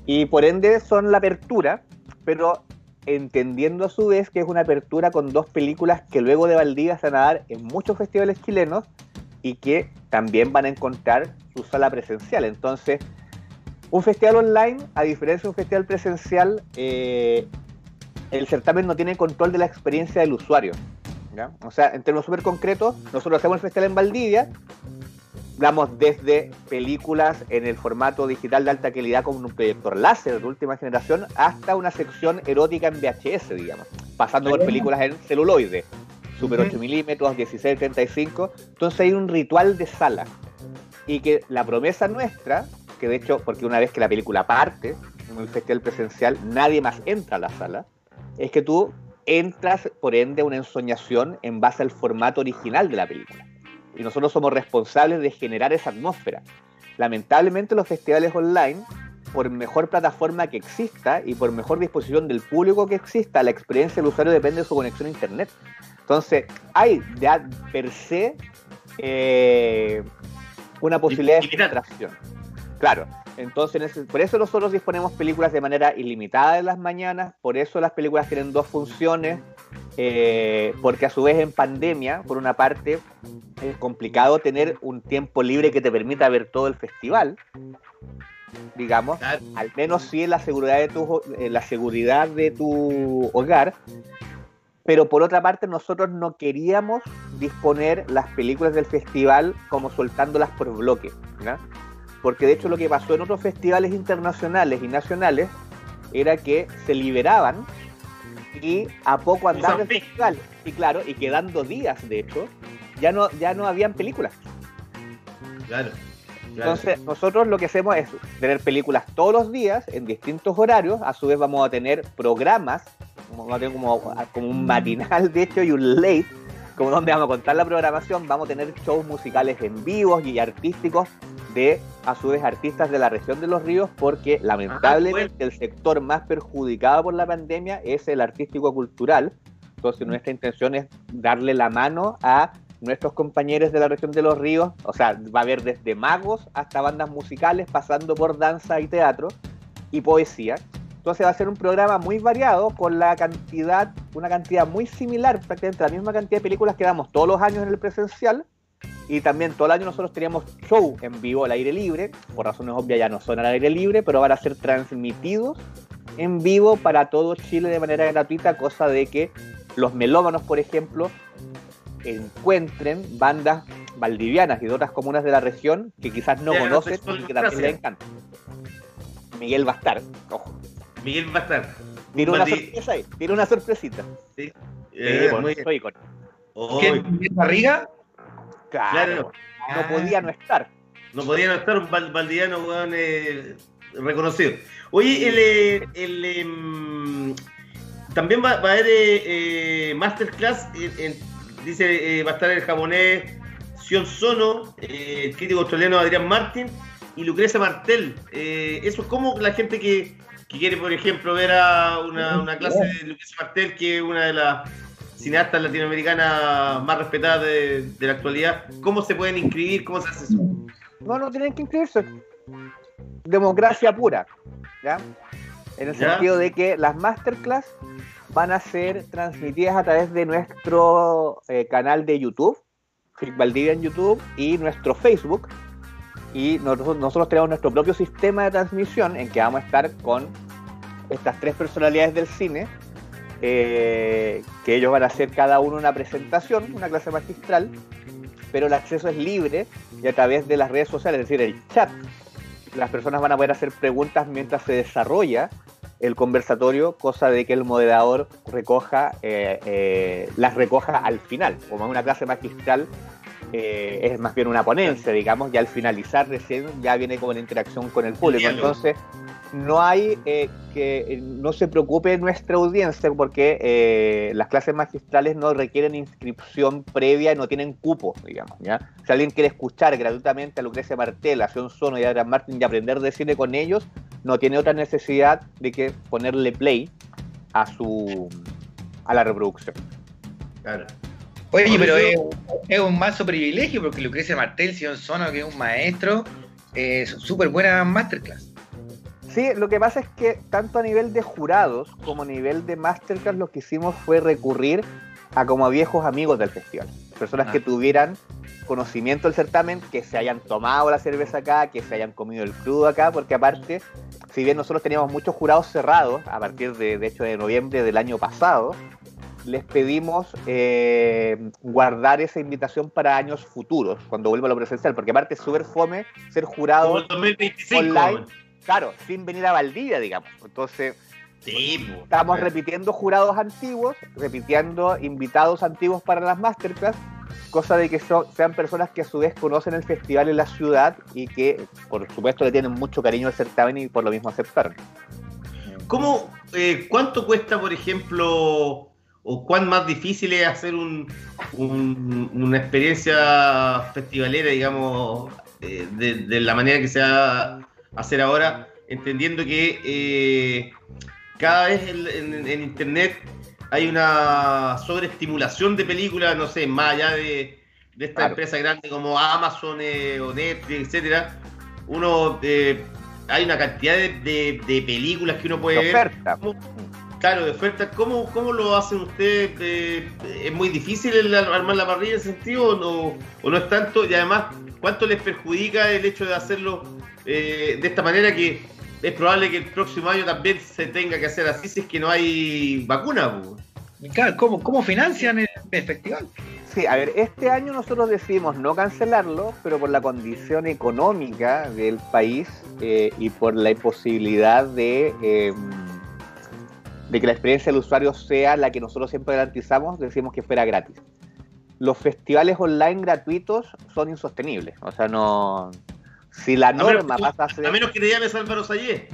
Y por ende son la apertura, pero entendiendo a su vez que es una apertura con dos películas que luego de Valdivia se van a dar en muchos festivales chilenos y que también van a encontrar su sala presencial. Entonces, un festival online, a diferencia de un festival presencial, eh, el certamen no tiene control de la experiencia del usuario. ¿ya? O sea, en términos súper concretos, nosotros hacemos el festival en Valdivia, damos desde películas en el formato digital de alta calidad con un proyector láser de última generación hasta una sección erótica en VHS, digamos, pasando por películas en celuloide, Super 8 milímetros, 16, 35. Entonces hay un ritual de sala. Y que la promesa nuestra, que de hecho, porque una vez que la película parte, en el festival presencial, nadie más entra a la sala, es que tú entras, por ende, a una ensoñación en base al formato original de la película. Y nosotros somos responsables de generar esa atmósfera. Lamentablemente los festivales online, por mejor plataforma que exista y por mejor disposición del público que exista, la experiencia del usuario depende de su conexión a internet. Entonces, hay ya per se eh, una posibilidad de filtración. Claro, entonces por eso nosotros disponemos películas de manera ilimitada en las mañanas, por eso las películas tienen dos funciones, eh, porque a su vez en pandemia, por una parte, es complicado tener un tiempo libre que te permita ver todo el festival, digamos, al menos sí en la seguridad de tu, en la seguridad de tu hogar. Pero por otra parte, nosotros no queríamos disponer las películas del festival como soltándolas por bloque. ¿ya? Porque de hecho lo que pasó en otros festivales internacionales y nacionales era que se liberaban y a poco andaban el festival. Y claro, y quedando días, de hecho, ya no, ya no habían películas. Claro. claro. Entonces, nosotros lo que hacemos es tener películas todos los días en distintos horarios. A su vez, vamos a tener programas, como, vamos a tener como, como un matinal, de hecho, y un late, como donde vamos a contar la programación. Vamos a tener shows musicales en vivos y artísticos de, a su vez, artistas de la región de los ríos, porque lamentablemente el sector más perjudicado por la pandemia es el artístico-cultural. Entonces, nuestra intención es darle la mano a nuestros compañeros de la región de los ríos, o sea, va a haber desde magos hasta bandas musicales, pasando por danza y teatro y poesía. Entonces va a ser un programa muy variado con la cantidad, una cantidad muy similar, prácticamente la misma cantidad de películas que damos todos los años en el presencial. Y también todo el año nosotros teníamos show en vivo al aire libre, por razones obvias ya no son al aire libre, pero van a ser transmitidos en vivo para todo Chile de manera gratuita, cosa de que los melómanos, por ejemplo, encuentren bandas valdivianas y de otras comunas de la región que quizás no conocen y que también les encantan. Miguel va a estar, ojo. Miguel va a estar. Tiene una Valdi- sorpresa ahí, tiene una sorpresita. Sí. Sí, Eh, pues, muy soy con- Oh, ¿Quién? ¿Miguel Barriga? Claro, Claro. no podía no estar. No podía no estar un val- valdiviano weón, eh, reconocido. Oye, el, eh, el, em, también va, va a haber eh, eh, masterclass. en- dice, eh, va a estar el japonés Sion Sono, eh, el crítico australiano Adrián Martin y Lucrecia Martel. Eh, eso es como la gente que, que quiere, por ejemplo, ver a una, una clase de Lucrecia Martel, que es una de las cineastas latinoamericanas más respetadas de, de la actualidad. ¿Cómo se pueden inscribir? ¿Cómo se hace eso? No, no tienen que inscribirse. Democracia pura. ¿ya? En el Ya. sentido de que las masterclass van a ser transmitidas a través de nuestro eh, canal de YouTube, Frick Valdivia en YouTube, y nuestro Facebook. Y nosotros, nosotros tenemos nuestro propio sistema de transmisión en que vamos a estar con estas tres personalidades del cine, eh, que ellos van a hacer cada uno una presentación, una clase magistral, pero el acceso es libre y a través de las redes sociales, es decir, el chat. Las personas van a poder hacer preguntas mientras se desarrolla el conversatorio, cosa de que el moderador recoja, eh, eh, las recoja al final. Como es una clase magistral, eh, es más bien una ponencia, digamos, y al finalizar recién ya viene como la interacción con el público. Entonces, no hay que eh, no se preocupe nuestra audiencia porque eh, las clases magistrales no requieren inscripción previa y no tienen cupo, digamos. ¿ya? Si alguien quiere escuchar gratuitamente a Lucrecia Martel, a Sion Sono y a Adrián Martin y aprender de cine con ellos, no tiene otra necesidad de que ponerle play a su a la reproducción. Claro. Oye, pero es, un mazo privilegio porque Lucrecia Martel, Sion Sono, que es un maestro, es súper buena masterclass. Sí, lo que pasa es que tanto a nivel de jurados como a nivel de masterclass lo que hicimos fue recurrir a como a viejos amigos del festival. Personas Ah. que tuvieran conocimiento del certamen, que se hayan tomado la cerveza acá, que se hayan comido el crudo acá, porque aparte, si bien nosotros teníamos muchos jurados cerrados, a partir de, de hecho de noviembre del año pasado, les pedimos eh, guardar esa invitación para años futuros, cuando vuelva a lo presencial, porque aparte es súper fome ser jurado Como el 2025. online, claro, sin venir a Valdivia, digamos. Entonces, Sí, po. estamos repitiendo jurados antiguos, repitiendo invitados antiguos para las masterclass, cosa de que so- sean personas que a su vez conocen el festival en la ciudad y que, por supuesto, le tienen mucho cariño al certamen y por lo mismo aceptaron. ¿Cómo, eh, ¿Cuánto cuesta, por ejemplo, o cuán más difícil es hacer un, un- una experiencia festivalera, digamos, eh, de, de la manera que se va a hacer ahora, entendiendo que eh, cada vez en, en- en Internet hay una sobreestimulación de películas, no sé, más allá de, de esta Claro. empresa grande como Amazon eh, o Netflix, etcétera, uno eh, hay una cantidad de, películas que uno puede De ver. ¿Cómo- claro, de oferta. ¿Cómo, ¿Cómo lo hacen ustedes? Eh, ¿Es muy difícil el ar- armar la parrilla en ese sentido o no, o no es tanto? Y además, ¿cuánto les perjudica el hecho de hacerlo eh, de esta manera que es probable que el próximo año también se tenga que hacer así si es que no hay vacuna? Claro, ¿cómo, cómo financian el, el festival? Sí, a ver, este año nosotros decidimos no cancelarlo, pero por la condición económica del país eh, y por la imposibilidad de, eh, de que la experiencia del usuario sea la que nosotros siempre garantizamos, decimos que fuera gratis. Los festivales online gratuitos son insostenibles, o sea, no... Si la A menos, norma que tú- pasa a ser... a menos que te llames Álvaro Sayé.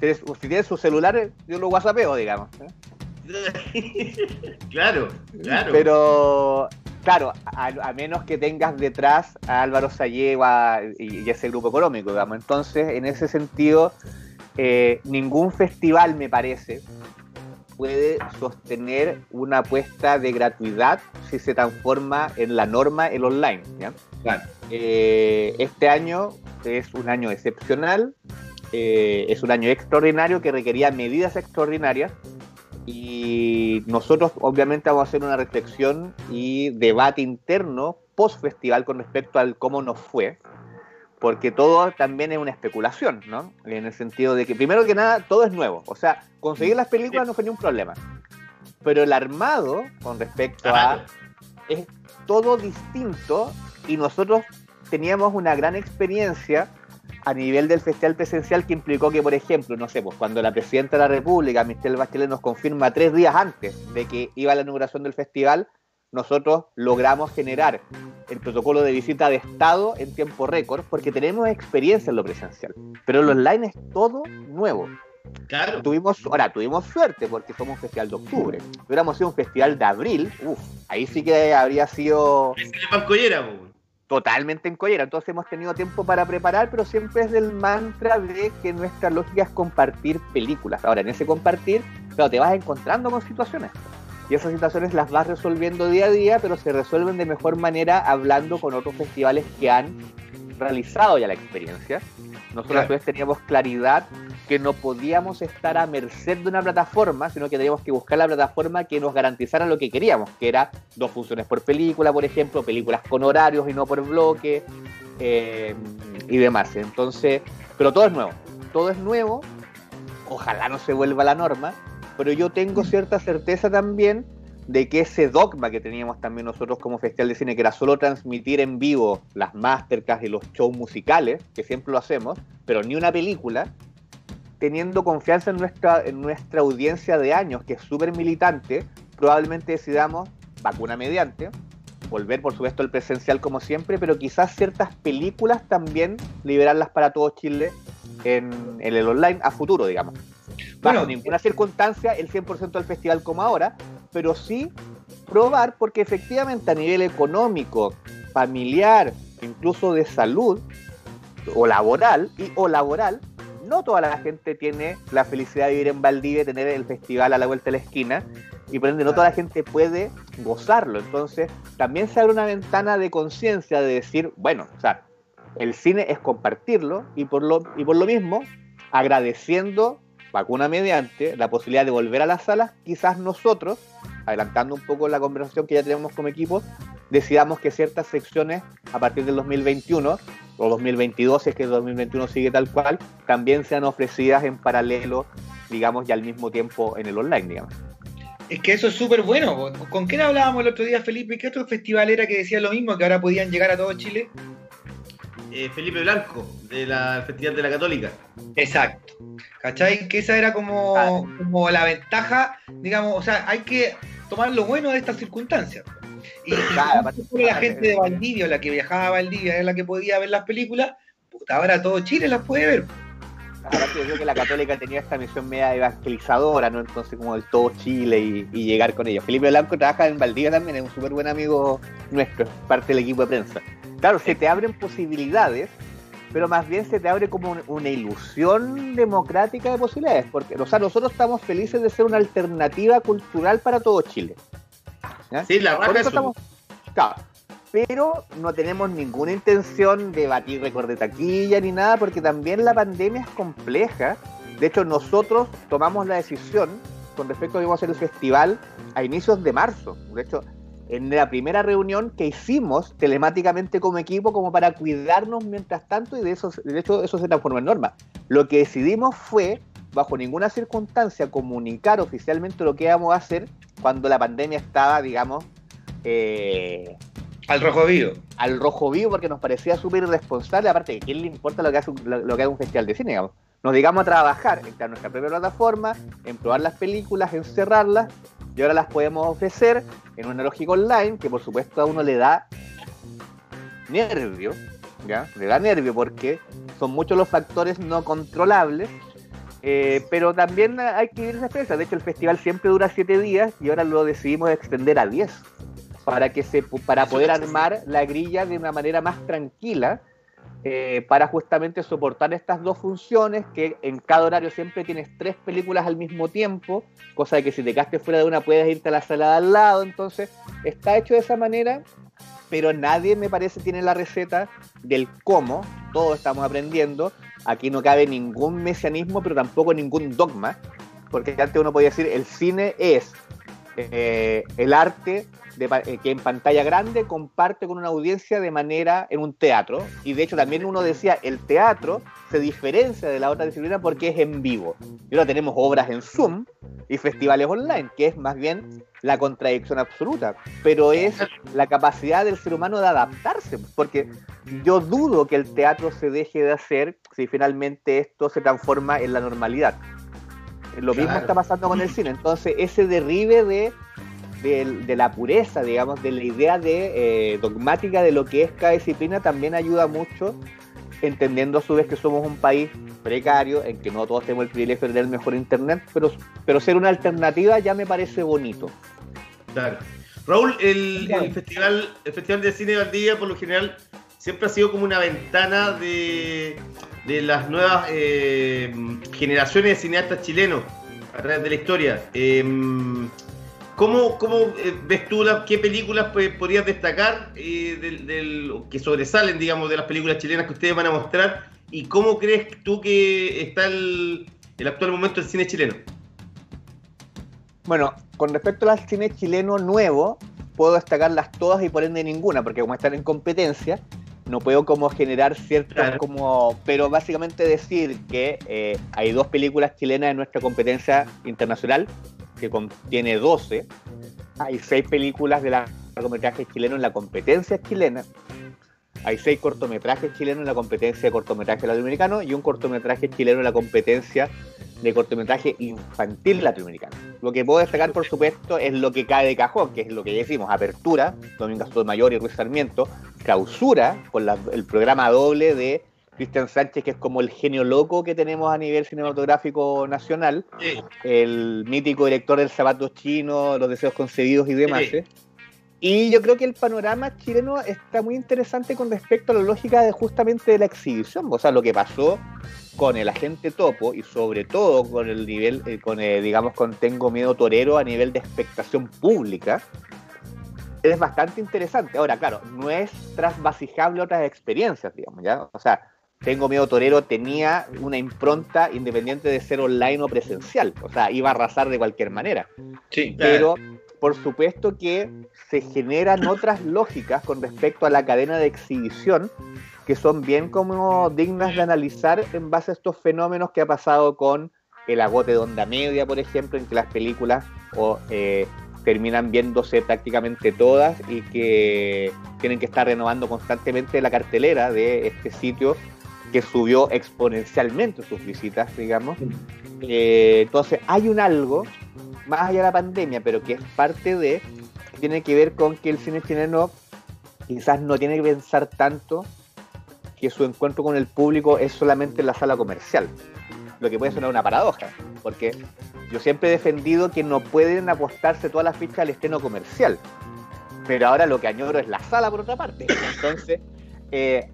Si si tienes su celular, yo lo whatsappeo, digamos. ¿eh? claro, claro. Pero, claro, a, a menos que tengas detrás a Álvaro Sayé o a- y, y ese grupo económico, digamos. Entonces, en ese sentido, eh, ningún festival, me parece, puede sostener una apuesta de gratuidad si se transforma en la norma el online. ¿ya? Claro. Eh, este año es un año excepcional, eh, es un año extraordinario que requería medidas extraordinarias y nosotros obviamente vamos a hacer una reflexión y debate interno post festival con respecto al cómo nos fue, porque todo también es una especulación, ¿no? En el sentido de que primero que nada todo es nuevo, o sea, conseguir las películas no fue ni un problema, pero el armado con respecto a es todo distinto y nosotros teníamos una gran experiencia a nivel del festival presencial que implicó que, por ejemplo, no sé, pues cuando la presidenta de la República, Michelle Bachelet, nos confirma tres días antes de que iba la inauguración del festival, nosotros logramos generar el protocolo de visita de Estado en tiempo récord porque tenemos experiencia en lo presencial. Pero lo online es todo nuevo. Claro. Tuvimos, ahora, tuvimos suerte porque somos un festival de octubre. Si hubiéramos sido un festival de abril, uff, ahí sí que habría sido es Bancollera, po. totalmente en collera. Entonces hemos tenido tiempo para preparar, pero siempre es del mantra de que nuestra lógica es compartir películas. Ahora, en ese compartir, claro, te vas encontrando con situaciones. Y esas situaciones las vas resolviendo día a día, pero se resuelven de mejor manera hablando con otros festivales que han realizado ya la experiencia. Nosotros Claro. a su vez teníamos claridad que no podíamos estar a merced de una plataforma, sino que teníamos que buscar la plataforma que nos garantizara lo que queríamos, que era dos funciones por película, por ejemplo, películas con horarios y no por bloque, eh, y demás. Entonces, pero todo es nuevo, todo es nuevo, ojalá no se vuelva la norma, pero yo tengo cierta certeza también de que ese dogma que teníamos también nosotros como Festival de Cine, que era solo transmitir en vivo las masterclass y los shows musicales, que siempre lo hacemos, pero ni una película, teniendo confianza en nuestra, en nuestra audiencia de años, que es súper militante, probablemente decidamos, vacuna mediante, volver por supuesto al presencial como siempre, pero quizás ciertas películas también liberarlas para todo Chile en, en el online a futuro, digamos. Bajo Bueno, ninguna circunstancia el 100% del festival como ahora, pero sí probar porque efectivamente a nivel económico, familiar, incluso de salud o laboral y o laboral, no toda la gente tiene la felicidad de vivir en Valdivia y tener el festival a la vuelta de la esquina y por ende no toda la gente puede gozarlo. Entonces, también se abre una ventana de conciencia de decir, bueno, o sea, el cine es compartirlo y por lo, y por lo mismo, agradeciendo, vacuna mediante, la posibilidad de volver a las salas, quizás nosotros, adelantando un poco la conversación que ya tenemos como equipo, decidamos que ciertas secciones a partir del 2021 o 2022, si es que el 2021 sigue tal cual, también sean ofrecidas en paralelo, digamos, y al mismo tiempo en el online, digamos. Es que eso es súper bueno. ¿Con quién hablábamos el otro día, Felipe? ¿Qué otro festival era que decía lo mismo, que ahora podían llegar a todo Chile? Eh, Felipe Blanco, del Festival de la Católica. Exacto. ¿Cachai? Que esa era como, Ah. como la ventaja, digamos, o sea, hay que tomar lo bueno de estas circunstancias. Y, Claro, la gente de Valdivia, la que viajaba a Valdivia, era la que podía ver las películas, puta, ahora todo Chile las puede ver. Aparte yo creo que la católica tenía esta misión media evangelizadora, ¿no? Entonces como del todo Chile y, y llegar con ellos. Felipe Blanco trabaja en Valdivia también, es un súper buen amigo nuestro, es parte del equipo de prensa. Claro, se te abren posibilidades, pero más bien se te abre como un- una ilusión democrática de posibilidades, porque, o sea, nosotros estamos felices de ser una alternativa cultural para todo Chile. Sí, la eso eso. estamos- claro, pero no tenemos ninguna intención de batir récord de taquilla ni nada, porque también la pandemia es compleja. De hecho, nosotros tomamos la decisión con respecto a que íbamos a hacer el festival a inicios de marzo. De hecho, en la primera reunión que hicimos telemáticamente como equipo, como para cuidarnos mientras tanto, y de eso, de hecho, eso se transformó en norma. Lo que decidimos fue, bajo ninguna circunstancia, comunicar oficialmente lo que íbamos a hacer cuando la pandemia estaba, digamos, eh, Al rojo vivo. al rojo vivo porque nos parecía súper irresponsable, aparte que quién le importa lo que hace un, lo, que hace un festival de cine, digamos. Nos digamos a trabajar en nuestra propia plataforma, en probar las películas, en cerrarlas, y ahora las podemos ofrecer en una lógica online que por supuesto a uno le da nervio, ¿ya? Le da nervio porque son muchos los factores no controlables, eh, pero también hay que ir esa experiencia. De hecho, el festival siempre dura siete días y ahora lo decidimos extender a 10 para que se para poder armar la grilla de una manera más tranquila eh, para justamente soportar estas dos funciones que en cada horario siempre tienes tres películas al mismo tiempo cosa de que si te quedaste fuera de una puedes irte a la sala de al lado. Entonces está hecho de esa manera pero nadie me parece tiene la receta del cómo. Todos estamos aprendiendo. Aquí no cabe ningún mesianismo pero tampoco ningún dogma porque antes uno podía decir el cine es eh, el arte de eh, que en pantalla grande comparte con una audiencia de manera en un teatro. Y de hecho también uno decía, el teatro se diferencia de la otra disciplina porque es en vivo. Y ahora tenemos obras en Zoom y festivales online, que es más bien la contradicción absoluta. Pero es la capacidad del ser humano de adaptarse. Porque yo dudo que el teatro se deje de hacer si finalmente esto se transforma en la normalidad. Lo mismo Claro. está pasando con el cine. Entonces, ese derribe de, de, de la pureza, digamos, de la idea de eh, dogmática de lo que es cada disciplina también ayuda mucho, entendiendo a su vez que somos un país precario, en que no todos tenemos el privilegio de tener el mejor internet, pero, pero ser una alternativa ya me parece bonito. Claro. Raúl, el, Claro. el festival, el Festival de Cine de Valdivia, por lo general, siempre ha sido como una ventana de, de las nuevas eh, generaciones de cineastas chilenos a través de la historia. Eh, ¿Cómo, cómo eh, ves tú la- qué películas pues, podrías destacar eh, del, del- que sobresalen, digamos, de las películas chilenas que ustedes van a mostrar? ¿Y cómo crees tú que está el, el actual momento del cine chileno? Bueno, con respecto al cine chileno nuevo, puedo destacarlas todas y por ende ninguna, porque como están en competencia, no puedo como generar ciertos Claro. como... Pero básicamente decir que eh, hay dos películas chilenas en nuestra competencia internacional, que contiene 12. Hay seis películas de largometrajes chilenos en la competencia chilena. Hay seis cortometrajes chilenos en la competencia de cortometraje latinoamericano y un cortometraje chileno en la competencia de cortometraje infantil latinoamericano. Lo que puedo destacar, por supuesto, es lo que cae de cajón, que es lo que decimos, Apertura, Domingo Mayor y Ruiz Sarmiento, Clausura, con el programa doble de Cristian Sánchez, que es como el genio loco que tenemos a nivel cinematográfico nacional, Sí. el mítico director del Zapato Chino, Los Deseos Concebidos y demás. Sí. ¿eh? Y yo creo que el panorama chileno está muy interesante con respecto a la lógica de justamente de la exhibición, o sea, lo que pasó con el agente topo y sobre todo con el nivel, eh, con eh, digamos con Tengo Miedo Torero a nivel de expectación pública, es bastante interesante. Ahora, claro, no es trasvasijable otras experiencias, digamos, ¿ya? O sea, Tengo Miedo Torero tenía una impronta independiente de ser online o presencial, o sea, iba a arrasar de cualquier manera Sí. pero por supuesto que se generan otras lógicas con respecto a la cadena de exhibición que son bien como dignas de analizar en base a estos fenómenos que ha pasado con el agote de onda media, por ejemplo, en que las películas o, eh, terminan viéndose prácticamente todas y que tienen que estar renovando constantemente la cartelera de este sitio que subió exponencialmente sus visitas, digamos. Eh, entonces, hay un algo más allá de la pandemia, pero que es parte de, tiene que ver con que el cine chileno quizás no tiene que pensar tanto que su encuentro con el público es solamente en la sala comercial. Lo que puede sonar una paradoja, porque yo siempre he defendido que no pueden apostarse todas las fichas al estreno comercial. Pero ahora lo que añoro es la sala por otra parte. Entonces, eh,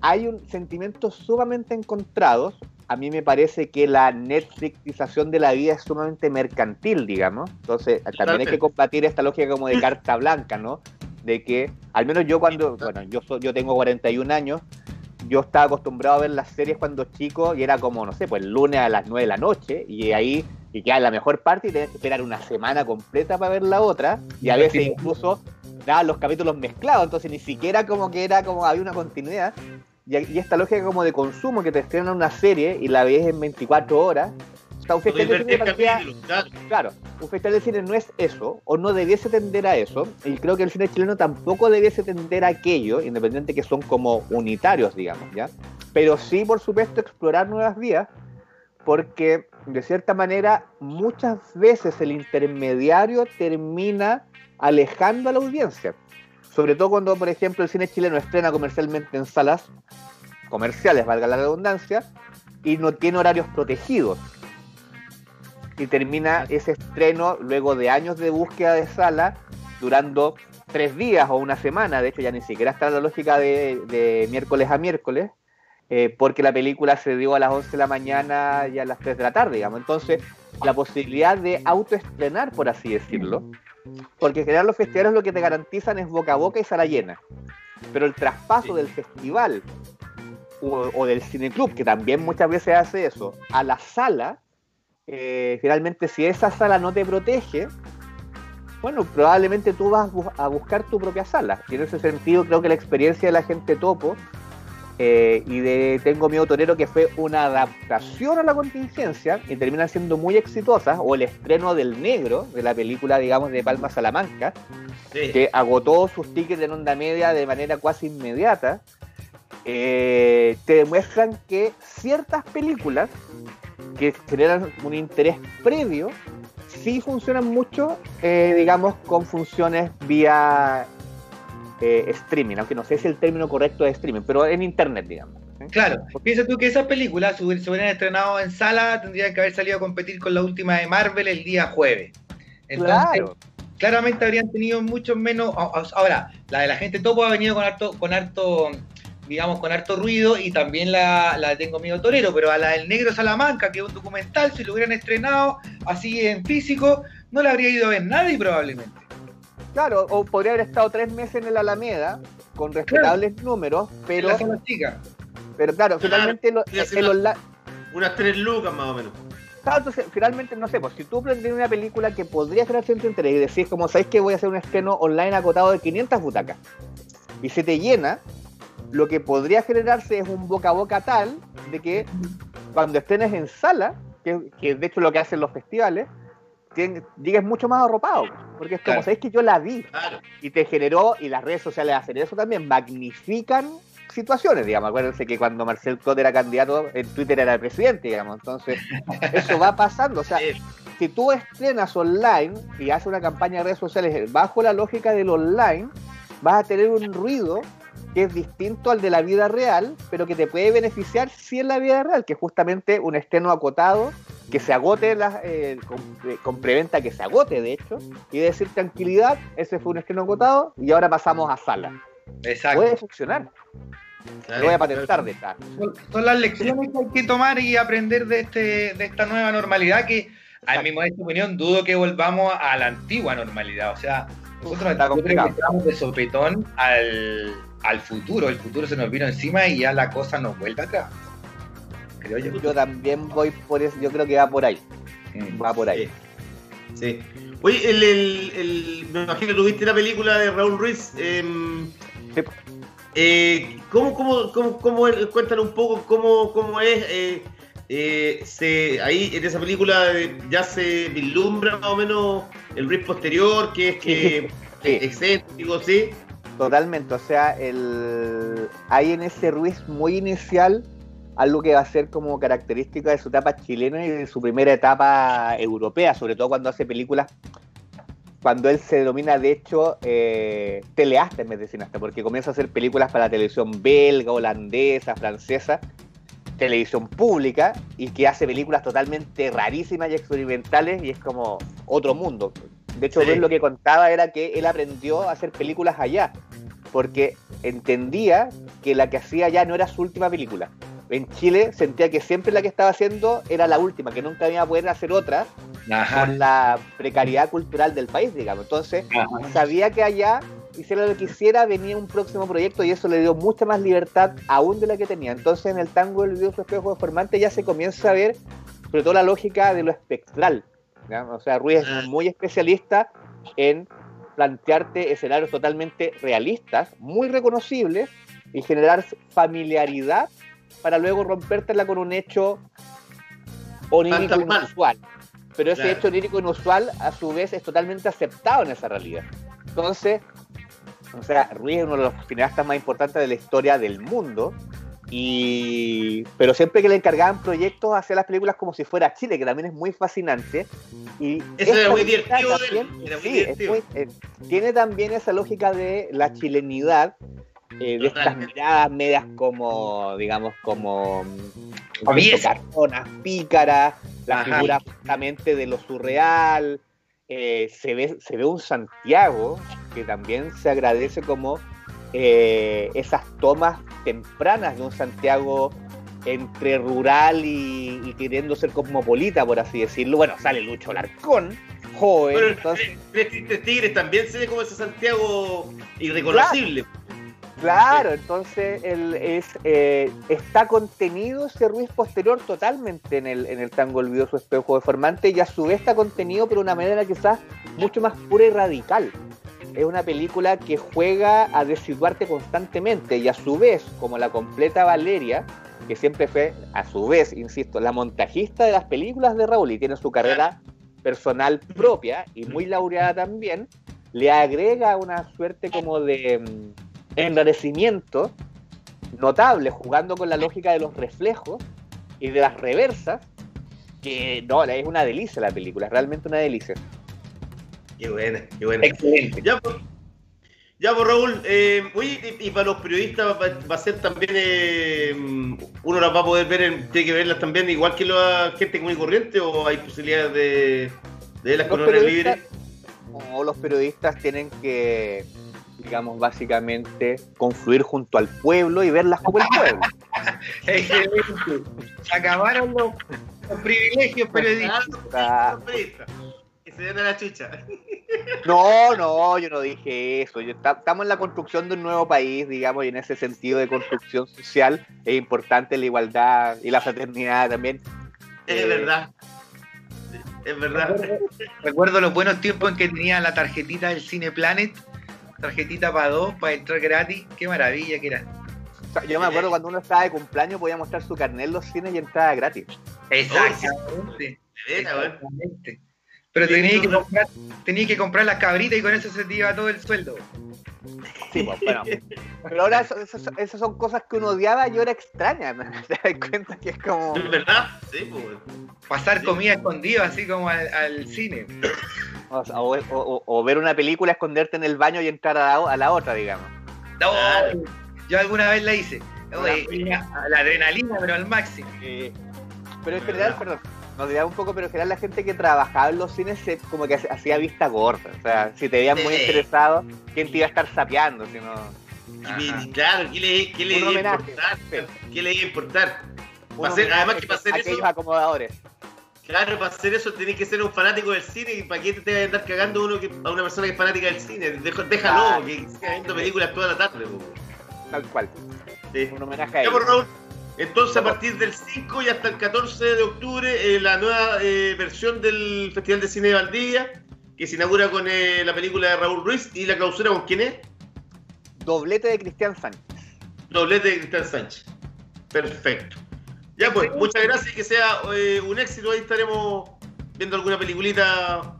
hay un sentimientos sumamente encontrados. A mí me parece que la Netflixización de la vida es sumamente mercantil, digamos. Entonces, también hay que combatir esta lógica como de carta blanca, ¿no? De que, al menos yo cuando, bueno, yo, soy- yo tengo 41 años, yo estaba acostumbrado a ver las series cuando chico y era como, no sé, pues el lunes a las 9 de la noche y ahí, y queda la mejor parte y tenías que esperar una semana completa para ver la otra y a veces incluso daban los capítulos mezclados, entonces ni siquiera como que era como había una continuidad. Y, y esta lógica como de consumo que te estrenan una serie y la ves en 24 horas. O sea, un festival de cine claro. Claro, un festival de cine no es eso, o no debiese tender a eso, y creo que el cine chileno tampoco debiese tender a aquello, independiente que son como unitarios, digamos, ¿ya? Pero sí, por supuesto, explorar nuevas vías, porque de cierta manera muchas veces el intermediario termina alejando a la audiencia. Sobre todo cuando, por ejemplo, el cine chileno estrena comercialmente en salas comerciales, valga la redundancia, y no tiene horarios protegidos y termina ese estreno luego de años de búsqueda de sala, durando tres días o una semana, de hecho ya ni siquiera está la lógica de, de miércoles a miércoles, eh, porque la película se dio a las 11 de la mañana y a las 3 de la tarde, digamos. Entonces, la posibilidad de autoestrenar, por así decirlo, porque en general los festivales lo que te garantizan es boca a boca y sala llena, pero el traspaso del festival o, o del cineclub, que también muchas veces hace eso, a la sala, eh, finalmente si esa sala no te protege, bueno, probablemente tú vas a buscar tu propia sala. Y en ese sentido creo que la experiencia de la gente topo eh, y de Tengo Miedo Torero, que fue una adaptación a la contingencia y termina siendo muy exitosa, o el estreno del negro, de la película, digamos, de Palma Salamanca, Sí. que agotó sus tickets en onda media de manera casi inmediata, eh, te demuestran que ciertas películas que generan un interés previo sí funcionan mucho, eh, digamos, con funciones vía eh, streaming, aunque no sé si el término correcto es streaming, pero en internet, digamos. ¿eh? Claro, piensa tú que esas películas, se hubieran estrenado en sala, tendrían que haber salido a competir con la última de Marvel el día jueves. Entonces, Claro, claramente habrían tenido mucho menos. Ahora, la de la gente topo ha venido con harto, con harto, digamos, con harto ruido y también la, la Tengo Miedo Torero, pero a la del Negro Salamanca, que es un documental, si lo hubieran estrenado así en físico, no la habría ido a ver nadie probablemente. Claro, o podría haber estado tres meses en el Alameda con respetables números, pero, En la chica. pero claro, finalmente lo- podría ser el la- online Unas tres lucas más o menos. Claro, entonces, finalmente, no sé, pues si tú planteas una película que podría generar cierto interés y decís, como sabéis que voy a hacer un estreno online acotado de 500 butacas y se te llena, lo que podría generarse es un boca a boca tal de que cuando estrenes en sala, que, que de hecho lo que hacen los festivales, llegues mucho más arropado. Porque es como, Claro. sabéis que yo la vi Claro. y te generó, y las redes sociales hacen eso también, magnifican situaciones, digamos. Acuérdense que cuando Marcel Cot era candidato, en Twitter era el presidente, digamos. Entonces, eso va pasando. O sea, Sí. si tú estrenas online y haces una campaña de redes sociales bajo la lógica del online, vas a tener un ruido que es distinto al de la vida real, pero que te puede beneficiar sí en la vida real, que es justamente un estreno acotado, que se agote la- eh, con, eh, con preventa que se agote, de hecho, y decir tranquilidad, ese fue un estreno acotado y ahora pasamos a sala. Exacto. Puede funcionar, lo voy a patentar de esta. Son, las lecciones que hay que tomar y aprender de, este, de esta nueva normalidad que, a mi modesta opinión, dudo que volvamos a la antigua normalidad. O sea, nosotros Está yo creo que complicado. entramos de sopetón al, al futuro. El futuro se nos vino encima y ya la cosa nos vuelve atrás. Creo yo. Yo también voy por eso, yo creo que va por ahí, Mm. va por ahí. Sí. Oye, el, el, el- me imagino que tuviste la película de Raúl Ruiz. em, Sí. eh, ¿cómo, cómo, cómo, cómo es? Cuéntanos un poco cómo, cómo es. eh, eh, se, ahí en esa película eh, ya se vislumbra más o menos el Ruiz posterior, que es que Sí. excéntrico, ¿sí? Totalmente, o sea, el... hay en ese Ruiz muy inicial algo que va a ser como característica de su etapa chilena y de su primera etapa europea, sobre todo cuando hace películas, cuando él se denomina de hecho eh, teleasta en vez de cineasta, porque comienza a hacer películas para la televisión belga, holandesa, francesa, televisión pública, y que hace películas totalmente rarísimas y experimentales y es como otro mundo. De hecho, Sí. Lo que contaba era que él aprendió a hacer películas allá, porque entendía que la que hacía allá no era su última película. En Chile sentía que siempre la que estaba haciendo era la última, que nunca iba a poder hacer otra Ajá. por la precariedad cultural del país, digamos. Entonces, Ajá. sabía que allá, hiciera lo que hiciera, venía un próximo proyecto y eso le dio mucha más libertad aún de la que tenía. Entonces, en el tango del video su espejo deformante ya se comienza a ver, sobre todo la lógica de lo espectral. ¿Ya? O sea, Ruiz es muy especialista en plantearte escenarios totalmente realistas, muy reconocibles y generar familiaridad para luego rompértela con un hecho onírico inusual. Pero ese Claro. hecho onírico inusual, a su vez, es totalmente aceptado en esa realidad. Entonces, o sea, Ruiz es uno de los cineastas más importantes de la historia del mundo. Y... Pero siempre que le encargaban proyectos, hacía las películas como si fuera Chile, que también es muy fascinante. Y Eso era muy divertido él, también- era muy sí, es divertido. muy- eh, tiene también esa lógica de la chilenidad, eh, de estas miradas medias como, digamos, como mm, cartonas, pícaras, la Ajá. figura justamente de lo surreal. eh, se, ve, se ve un Santiago que también se agradece como eh, esas tomas tempranas de un Santiago entre rural y, y queriendo ser cosmopolita, por así decirlo. Bueno, sale Lucho Larcón, joven, Pero entonces, Tigres también se ve como ese Santiago irreconocible. Claro, entonces él es, eh, está contenido ese Ruiz posterior totalmente en el, en el tango olvidoso espejo deformante y a su vez está contenido pero de una manera quizás mucho más pura y radical. Es una película que juega a desituarte constantemente y a su vez, como la completa Valeria, que siempre fue, a su vez, insisto, la montajista de las películas de Raúl y tiene su carrera personal propia y muy laureada también, le agrega una suerte como de enrarecimiento notable, jugando con la lógica de los reflejos y de las reversas, que no, es una delicia la película, es realmente una delicia. Qué buena, qué buena. Excelente. Ya, pues, ya, pues Raúl, eh, oye, y, y para los periodistas va, va a ser también, eh, uno las va a poder ver, en- tiene que verlas también igual que la gente común y corriente o hay posibilidades de, de verlas con Los horario periodistas, libre. o los periodistas tienen que, digamos, básicamente confluir junto al pueblo y verlas como el pueblo. Excelente. Se acabaron los, los privilegios periodísticos. Se la. No, no, yo no dije eso. Yo- ta- estamos en la construcción de un nuevo país, digamos, y en ese sentido de construcción social es importante la igualdad y la fraternidad también. Es Eh, verdad. Es verdad. Recuerdo los buenos tiempos en que tenía la tarjetita del Cine Planet, tarjetita para dos, para entrar gratis. Qué maravilla que era. o sea, Yo me acuerdo cuando uno estaba de cumpleaños podía mostrar su carnet en los cines y entraba gratis. Exactamente. Exactamente. Pero tenías que, comprar, tenías que comprar las cabritas y con eso se te iba todo el sueldo. Sí, pues, bueno. Pero ahora eso- eso- eso- esas son cosas que uno odiaba y ahora extraña. ¿no? Te das cuenta que es como. ¿Es verdad? Sí, pues. Pasar comida escondida así como al, al cine. O, sea, o- o- o ver una película, esconderte en el baño y entrar a la, a la otra, digamos. No, yo alguna vez la hice. Oye, la, la adrenalina, pero al máximo. Eh, pero en general, perdón, nos olvidaba un poco, pero en general la gente que trabajaba en los cines se- como que hacía vista gorda. O sea, si te veían muy interesado, ¿quién te iba a estar sapeando? Si no... Y Claro, ¿qué le, qué le iba a importar? Sí. ¿Qué le iba a importar? Para hacer- además que para hacer eso, acomodadores. claro, para hacer eso tenés que ser un fanático del cine y para qué te vas a andar cagando uno que, a una persona que es fanática del cine. Déjalo, Claro. que siga viendo películas toda la tarde. Tal cual. Sí. Un homenaje a Ya, ellos. por Raúl. Entonces, a partir del 5 y hasta el 14 de octubre, eh, la nueva eh, versión del Festival de Cine de Valdivia, que se inaugura con eh, la película de Raúl Ruiz y la clausura con quién es? Doblete de Cristian Sánchez. Doblete de Cristian Sánchez. Perfecto. Ya pues, muchas gracias y que sea un éxito. Ahí estaremos viendo alguna peliculita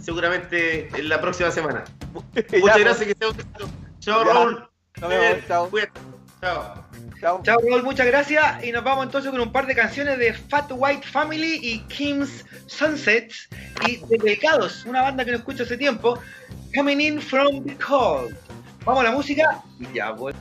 seguramente en la próxima semana. Muchas pues, gracias y que sea un éxito. Chao, Ya. Raúl. Nos vemos, chao. cuídate. Chao. Chao. Chao, Raúl, muchas gracias. Y nos vamos entonces con un par de canciones de Fat White Family y Kim's Sunsets y de Delgados, una banda que no escucho hace tiempo. Coming in from the cold. Vamos a la música y ya voy.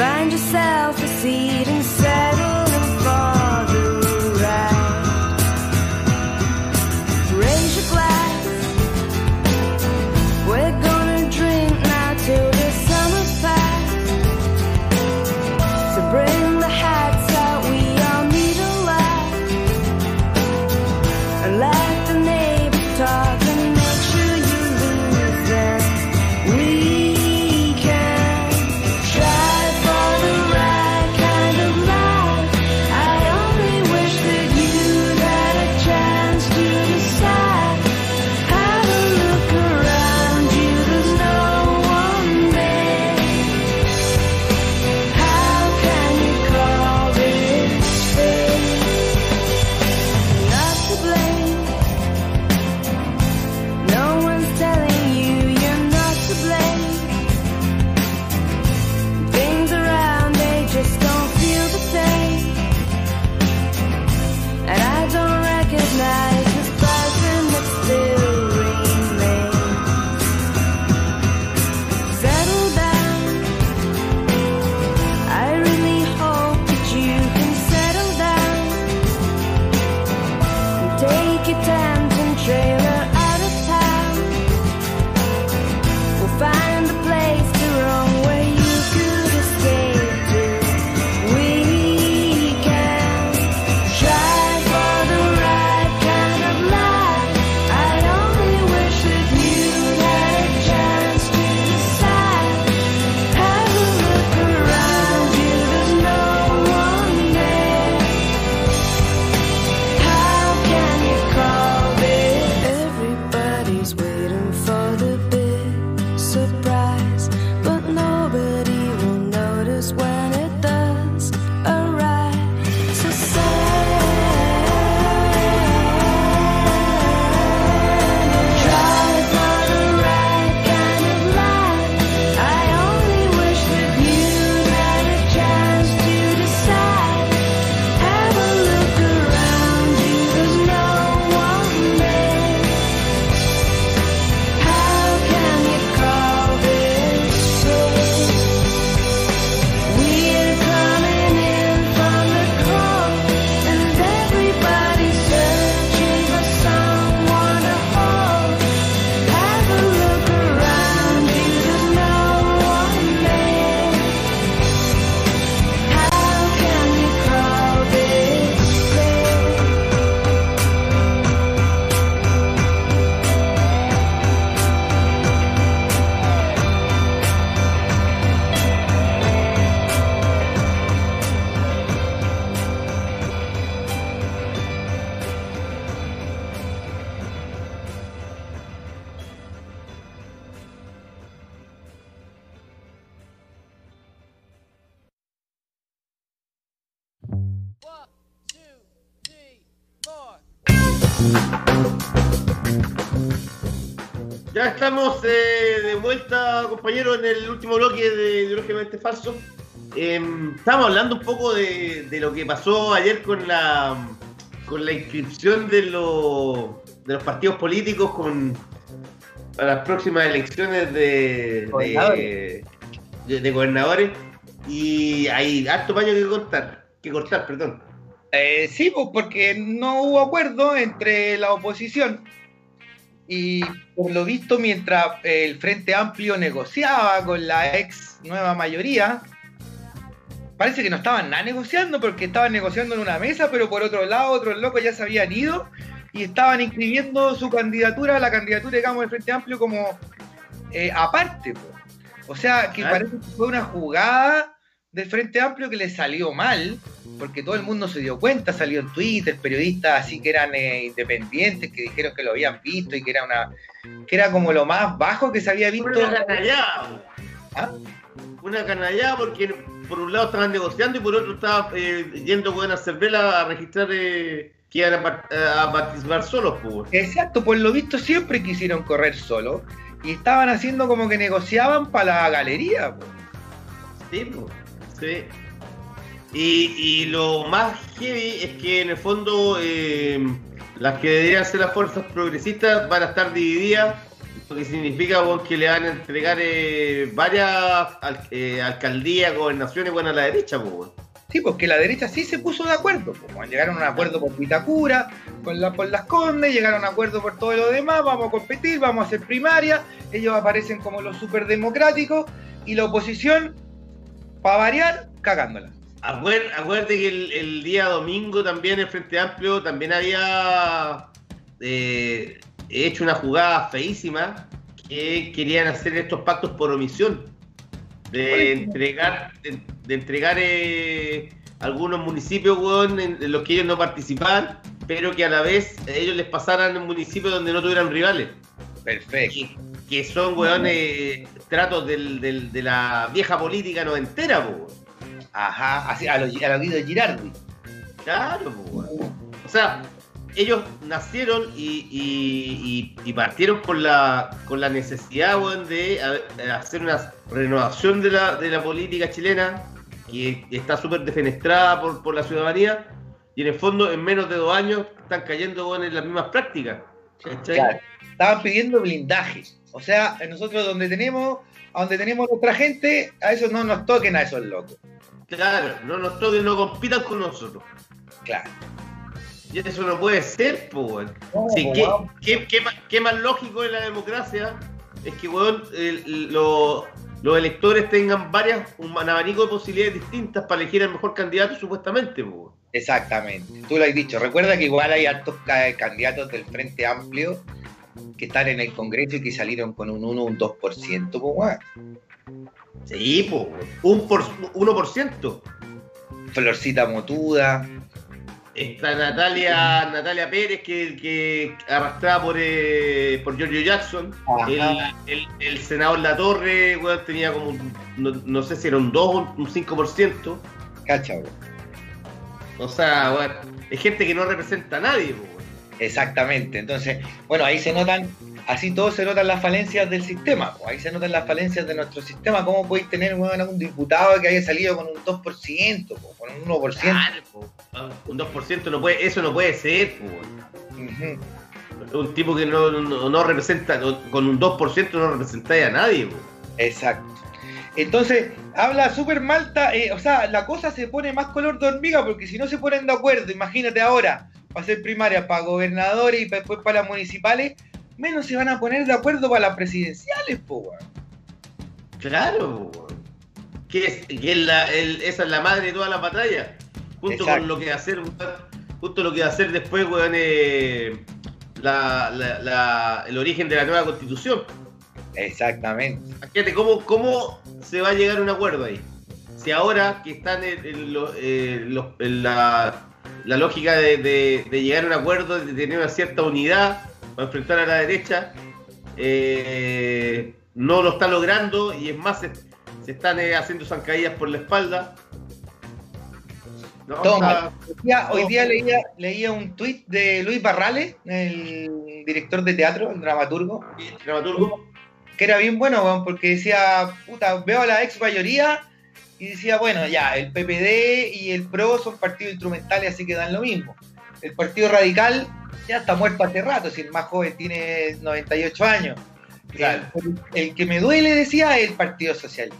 Find yourself a seat estamos eh, de vuelta, compañeros, en el último bloque de Ideológicamente Falso. Eh, estamos hablando un poco de, lo que pasó ayer con la con la inscripción de, los de los partidos políticos para las próximas elecciones de gobernadores. Y hay harto paño que cortar, que cortar, perdón. Eh, sí, pues porque no hubo acuerdo entre la oposición y por lo visto mientras eh, el Frente Amplio negociaba con la ex nueva mayoría, parece que no estaban nada negociando porque estaban negociando en una mesa, pero por otro lado otros locos ya se habían ido y estaban inscribiendo su candidatura, la candidatura, digamos, del Frente Amplio como eh, aparte. po. O sea, que Claro. parece que fue una jugada del Frente Amplio que le salió mal, porque todo el mundo se dio cuenta, salió en Twitter, periodistas así que eran eh, independientes, que dijeron que lo habían visto y que era una que era como lo más bajo que se había visto. Una canallada. ¿Ah? Una canallada porque por un lado estaban negociando y por otro estaba eh, yendo con una cervela a registrar eh, que iban a, a participar solos. Pues. Exacto, por lo visto siempre quisieron correr solo y estaban haciendo como que negociaban para la galería. po. Sí, pues. Y, lo más heavy es que en el fondo eh, las que deberían ser las fuerzas progresistas van a estar divididas, lo que significa weón, que le van a entregar eh, varias eh, alcaldías, gobernaciones bueno, a la derecha. weón. Sí, porque la derecha sí se puso de acuerdo. pues, llegaron a un acuerdo por Vitacura, con la, por las Condes, llegaron a un acuerdo por todo lo demás, vamos a competir, vamos a hacer primaria, ellos aparecen como los superdemocráticos y la oposición, para variar, cagándola. Acuérdate que el, el día domingo también el Frente Amplio también había eh, hecho una jugada feísima que querían hacer estos pactos por omisión. De entregar, de, de entregar eh, algunos municipios weón, en, en los que ellos no participaban, pero que a la vez ellos les pasaran en municipios donde no tuvieran rivales. Perfecto. Que son weón, tratos del- del- de la vieja política noventera, weón. Ajá, así, a, lo, a vida de Girardi. Claro, weón. O sea, ellos nacieron y, y- partieron con la, con la necesidad de hacer una renovación de la, de la política chilena que está súper defenestrada por, por la ciudadanía y en el fondo en menos de dos años están cayendo weón, en las mismas prácticas. Claro. Estaban pidiendo blindaje. O sea, nosotros donde tenemos, a donde tenemos nuestra gente, a esos no nos toquen a esos locos. Claro, no nos toquen, no compitan con nosotros. Claro. Y eso no puede ser. No, Sí, po, ¿qué, weón. qué- qué más, qué más lógico en la democracia es que weón, el- lo- los electores tengan varias, un abanico de posibilidades distintas para elegir al mejor candidato supuestamente, weón. Exactamente. Tú lo has dicho. Recuerda que igual hay altos ca- candidatos del Frente Amplio que están en el Congreso y que salieron con un 1 o un 2%, pues, weón. Sí, weón. un por, 1%. Florcita Motuda. Está Natalia, Natalia Pérez, que, que arrastrada por, eh, por Giorgio Jackson. El, el- el senador La Torre, weón, tenía como, un- no, no sé si era un 2 o un 5%. Cacha, weón. O sea, weón, es gente que no representa a nadie, weón. Exactamente. Entonces, bueno, ahí se notan, así todos se notan las falencias del sistema. pues, Ahí se notan las falencias de nuestro sistema. ¿Cómo podéis tener un diputado que haya salido con un 2%, po, con un 1%? Claro. Un 2% no puede, eso no puede ser. Ujú. Un tipo que no, no, no representa, con un 2% no representa a nadie. Exacto. Entonces, habla súper malta, eh, o sea, la cosa se pone más color de hormiga porque si no se ponen de acuerdo, imagínate ahora, para hacer primaria, para gobernadores y después para las municipales, menos se van a poner de acuerdo para las presidenciales, po, weón. Claro. Que es, que es la, el- esa es la madre de todas las batallas. Junto Exacto. con lo que va a hacer, justo lo que va a hacer después, weón, eh, la, la- la- el origen de la nueva constitución. Exactamente. Fíjate, ¿cómo, ¿cómo se va a llegar a un acuerdo ahí? Si ahora que están en, en lo- eh, en la, la lógica de, de- de llegar a un acuerdo, de tener una cierta unidad para enfrentar a la derecha, eh, no lo está logrando y es más, se, se están eh, haciendo zancadillas por la espalda. No, Toma. está- Hoy día, hoy día leía, leía un tuit de Luis Barrales, el director de teatro, el dramaturgo, dramaturgo. Que era bien bueno, weón, porque decía, puta, veo a la ex mayoría y decía, bueno, ya, el PPD y el PRO son partidos instrumentales, así que dan lo mismo. El Partido Radical ya está muerto hace rato, si el más joven tiene 98 años. Claro. El, el que me duele, decía, es el Partido Socialista.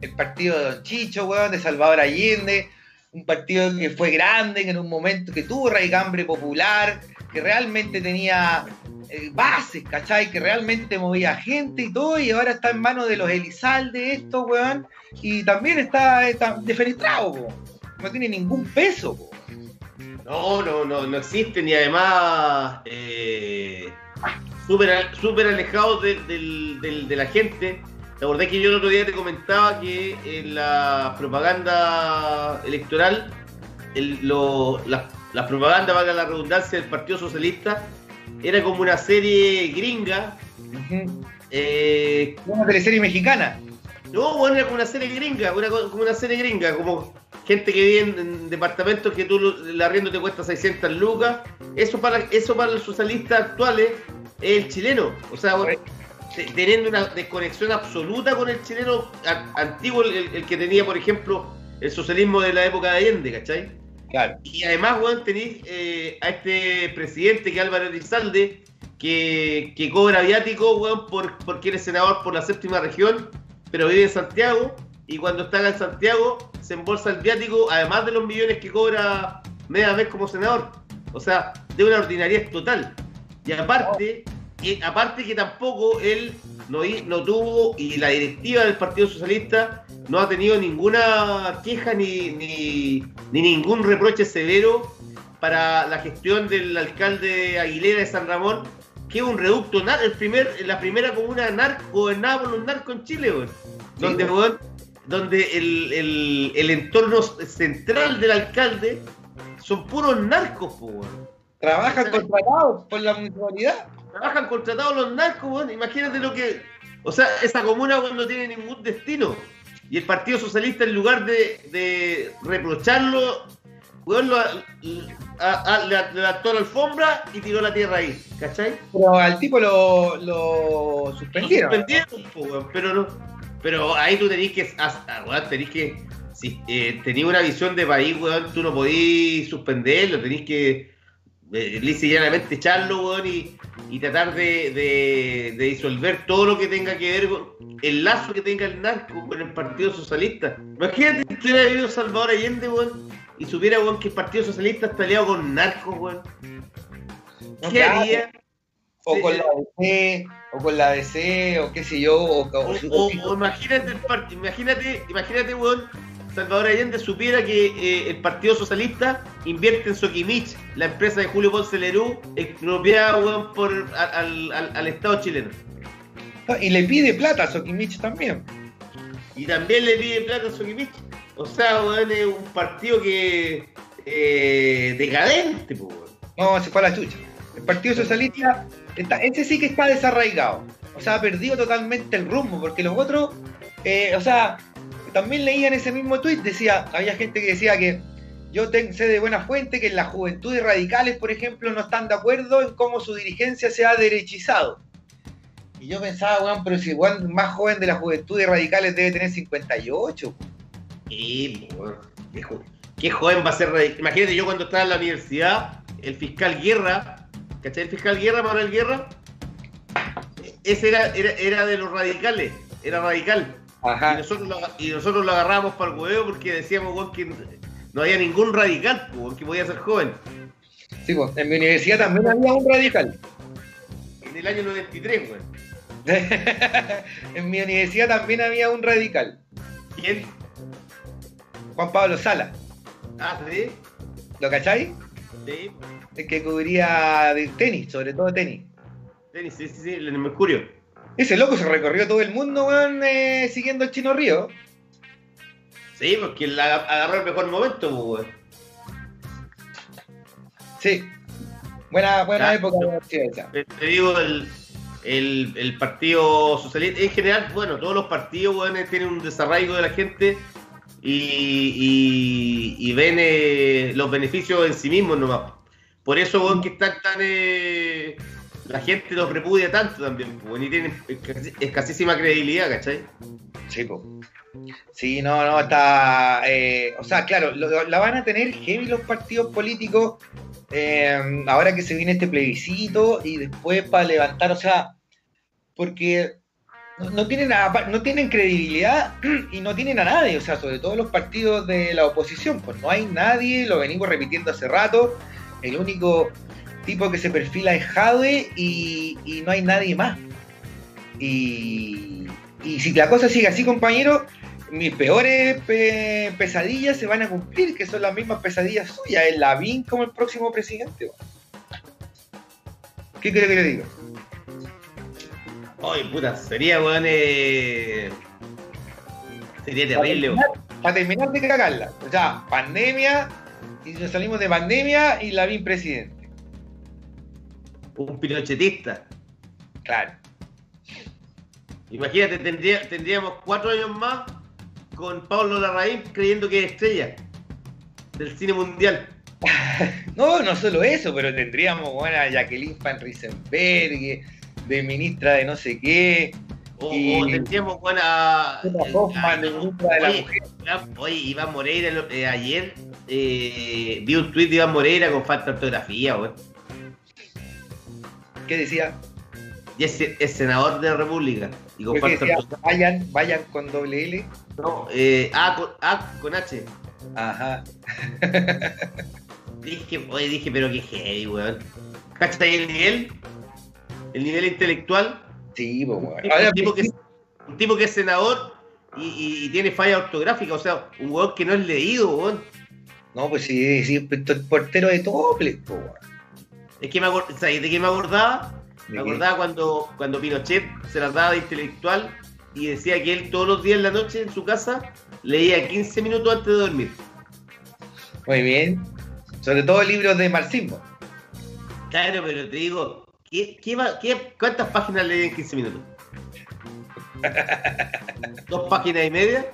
El partido de Don Chicho, weón, de Salvador Allende, un partido que fue grande, que en un momento que tuvo raigambre popular, que realmente tenía eh, bases, ¿cachai? Que realmente movía gente y todo, y ahora está en manos de los Elizalde esto, weón, y también está, está defenestrado, po. no tiene ningún peso, po. No, no, no, no existen y además eh, súper súper alejados del- del- de la gente. ¿Te acordás que yo el otro día te comentaba que en la propaganda electoral, el- lo- la, la propaganda, valga la redundancia, del Partido Socialista, era como una serie gringa. Ujú. eh, Una teleserie mexicana. no, bueno, era como una serie gringa, una, co- como una serie gringa, como gente que vive en, en departamentos que tú el arriendo te cuesta 600 lucas. Eso para, eso para los socialistas actuales es el chileno. O sea, bueno, teniendo una desconexión absoluta con el chileno antiguo, el, el que tenía, por ejemplo, el socialismo de la época de Allende, ¿cachai? Y además, weón, tenéis eh, a este presidente que Álvaro Elizalde, que, que cobra viático, weón, por, porque eres senador por la séptima región, pero vive en Santiago, y cuando está en Santiago, se embolsa el viático, además de los millones que cobra media vez como senador. O sea, de una ordinariedad total. Y aparte, y aparte que tampoco él no, no tuvo, y la directiva del Partido Socialista no ha tenido ninguna queja ni, ni, ni ningún reproche severo para la gestión del alcalde Aguilera de San Ramón, que es un reducto, el primer, la primera comuna narco, gobernada por los narcos en Chile, weón. Donde, donde el, el- el entorno central del alcalde son puros narcos, weón. Trabajan contratados por la municipalidad. Trabajan contratados los narcos, weón. Imagínate lo que. O sea, esa comuna weón, no tiene ningún destino. Y el Partido Socialista, en lugar de, de reprocharlo, weón, lo, a- a- le levantó la alfombra y tiró la tierra ahí. ¿Cachai? Pero al tipo lo, lo Lo suspendieron. suspendieron, po, weón, pero no. Pero ahí tú tenés que. ah, ah, tenés que. Si eh, tenías una visión de país, weón, tú no podís suspenderlo, tenés que lisa y llanamente echarlo, weón, y, y tratar de, de- de disolver todo lo que tenga que ver con el lazo que tenga el narco con el Partido Socialista. Imagínate que hubiera vivido Salvador Allende, weón, y supiera, weón, que el Partido Socialista está aliado con narcos, weón. ¿Qué claro. haría? O Sí, con la DC, o con la DC, o qué sé yo, o, o- O, o- imagínate, el part- imagínate, imagínate, weón, Salvador Allende supiera que eh, el Partido Socialista invierte en Soquimich, la empresa de Julio Ponce Lerú, expropiada, weón, por, al, al- al Estado chileno. y le pide plata a Sokimich también. Y también le pide plata a Soquimich. O sea, weón, es un partido que... Eh, decadente, pues. No, se fue a la chucha. El Partido Socialista, está, ese sí que está desarraigado. O sea, ha perdido totalmente el rumbo, porque los otros, eh, o sea, también leían ese mismo tuit, decía, había gente que decía que yo ten- sé de buena fuente que las juventudes radicales, por ejemplo, no están de acuerdo en cómo su dirigencia se ha derechizado. Y yo pensaba, weón, pero si weón más joven de las juventudes radicales debe tener 58. Y, qué, qué joven va a ser radical. Imagínate, yo cuando estaba en la universidad, el fiscal Guerra, ¿cachai? El fiscal Guerra, Manuel Guerra, ese era, era, era de los radicales, era radical. Y nosotros, lo, y nosotros lo agarramos para el huevo porque decíamos weón, que no había ningún radical, weón, que podía ser joven. Sí, pues, en mi universidad también había un radical. En el año 93, weón. en mi universidad también había un radical, ¿Quién? Juan Pablo Sala. Ah, sí. ¿Lo cacháis? Sí. El que cubría de tenis, sobre todo tenis. Tenis, sí, sí, sí, el Mercurio. Ese loco se recorrió todo el mundo, weón, eh, siguiendo el Chino Río. Sí, porque él aga- agarró el mejor momento, pues, weón. Sí. Buena, buena época la. Te te digo, el, el, el Partido Socialista, en general, bueno, todos los partidos, weón, tienen un desarraigo de la gente y, y, y ven eh, los beneficios en sí mismos nomás. Por eso, weón, que están tan... eh, la gente los repudia tanto también, y tienen escasísima credibilidad, ¿cachai? Sí. Sí, no, no, está. eh, o sea, claro, lo- la van a tener heavy los partidos políticos eh, ahora que se viene este plebiscito y después para levantar, o sea, porque no, no tienen a- no tienen credibilidad y no tienen a nadie, o sea, sobre todo los partidos de la oposición, pues no hay nadie, lo venimos repitiendo hace rato, el único tipo que se perfila es Jade y, y no hay nadie más. Y, y si la cosa sigue así, compañero, mis peores pe- pesadillas se van a cumplir, que son las mismas pesadillas suyas, el Lavín como el próximo presidente. ¿Qué quiere que le diga? Ay, puta, sería, weón, eh, sería terrible, weón. Para terminar de cagarla. O sea, pandemia, y nos salimos de pandemia y Lavín presidente. Un pinochetista. Claro. Imagínate, tendría, tendríamos cuatro años más con Pablo Larraín creyendo que es estrella del cine mundial. No, no solo eso, pero tendríamos buena Jacqueline Van Riesenberg, de ministra de no sé qué, O, Y- o tendríamos Hoffman, de ministra de la Oye, mujer. Oye, Iván Moreira eh, ayer eh, vi un tweet de Iván Moreira con falta de ortografía, weón. ¿Qué decía? Y es, es senador de la República. Vayan, vayan con doble L. No, eh, A, con, A con H. Ajá. Dije, oye, dije, pero qué heavy, weón. ¿Cachai el nivel? El nivel intelectual. Sí, pues, weón. Un Ahora, tipo que es, un tipo que es senador y, y- y tiene falla ortográfica, o sea, un weón que no es leído, weón. No, pues sí, sí, el portero de pues, weón. Es que me acordaba, ¿sabes de qué me acordaba? ¿De Me qué? acordaba cuando, cuando Pinochet se las daba de intelectual y decía que él todos los días en la noche en su casa leía 15 minutos antes de dormir. Muy bien. Sobre todo libros de marxismo. Claro, pero te digo, ¿qué, qué ¿cuántas páginas leí en 15 minutos? ¿Dos páginas y media?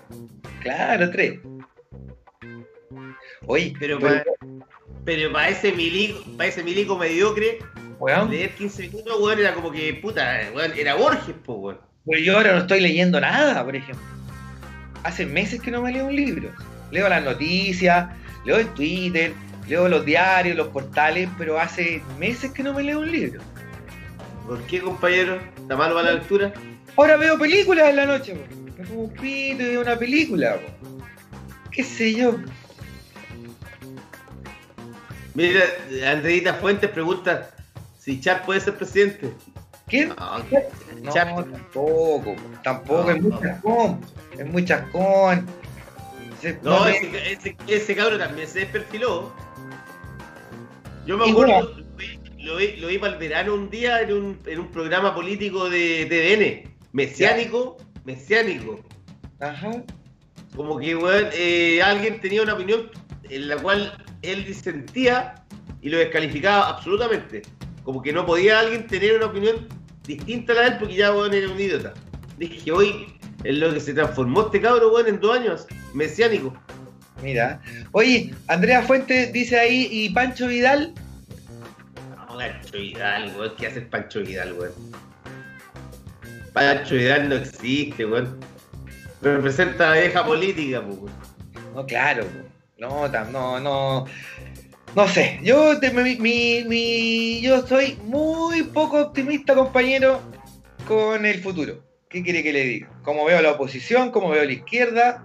Claro, tres. Oye, Pero pero, para, pero para ese milico, para ese milico mediocre, weón, leer 15 minutos, weón, era como que, puta, weón, era Borges, po, weón. pero yo ahora no estoy leyendo nada, por ejemplo. Hace meses que no me leo un libro. Leo las noticias, leo el Twitter, leo los diarios, los portales, pero hace meses que no me leo un libro. ¿Por qué, compañero? ¿Está malo para la lectura? Ahora veo películas en la noche, me pongo un pito y veo una película, po. qué sé yo. Mira, Andreita Fuentes pregunta si Char puede ser presidente. ¿Quién? No, No, Char, tampoco, po. tampoco, No, es muy no. chascón, es muy chascón. Se- no, me- ese, ese, ese cabro también se desperfiló. Yo me acuerdo, lo vi, lo vi, lo vi para el verano un día en un, en un programa político de TVN, mesiánico, mesiánico. Ajá. Como que, weón, eh, alguien tenía una opinión en la cual él disentía y lo descalificaba absolutamente. Como que no podía alguien tener una opinión distinta a la de él porque ya, weón, era un idiota. Dije, hoy en lo que se transformó este cabro, weón, en dos años, mesiánico. Mira. Oye, Andrea Fuentes dice ahí, ¿y Pancho Vidal? No, Pancho Vidal, weón, ¿qué hace Pancho Vidal, weón? Pancho Vidal no existe, weón. Representa la vieja política, weón. No, claro. No, no, no. No sé. Yo, te- mi, mi- mi- yo soy muy poco optimista, compañero, con el futuro. ¿Qué quiere que le diga? Como veo la oposición, como veo la izquierda,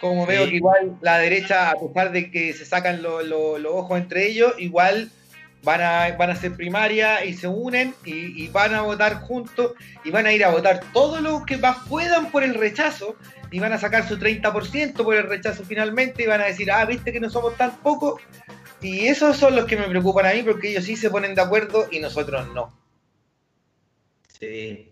como veo que igual la derecha, a pesar de que se sacan lo- lo- los ojos entre ellos, igual van a, van a hacer primaria y se unen y, van a votar juntos y van a ir a votar todos los que más puedan por el rechazo y van a sacar su 30% por el rechazo finalmente y van a decir, ah, viste que no somos tan pocos. Y esos son los que me preocupan a mí porque ellos sí se ponen de acuerdo y nosotros no. Sí.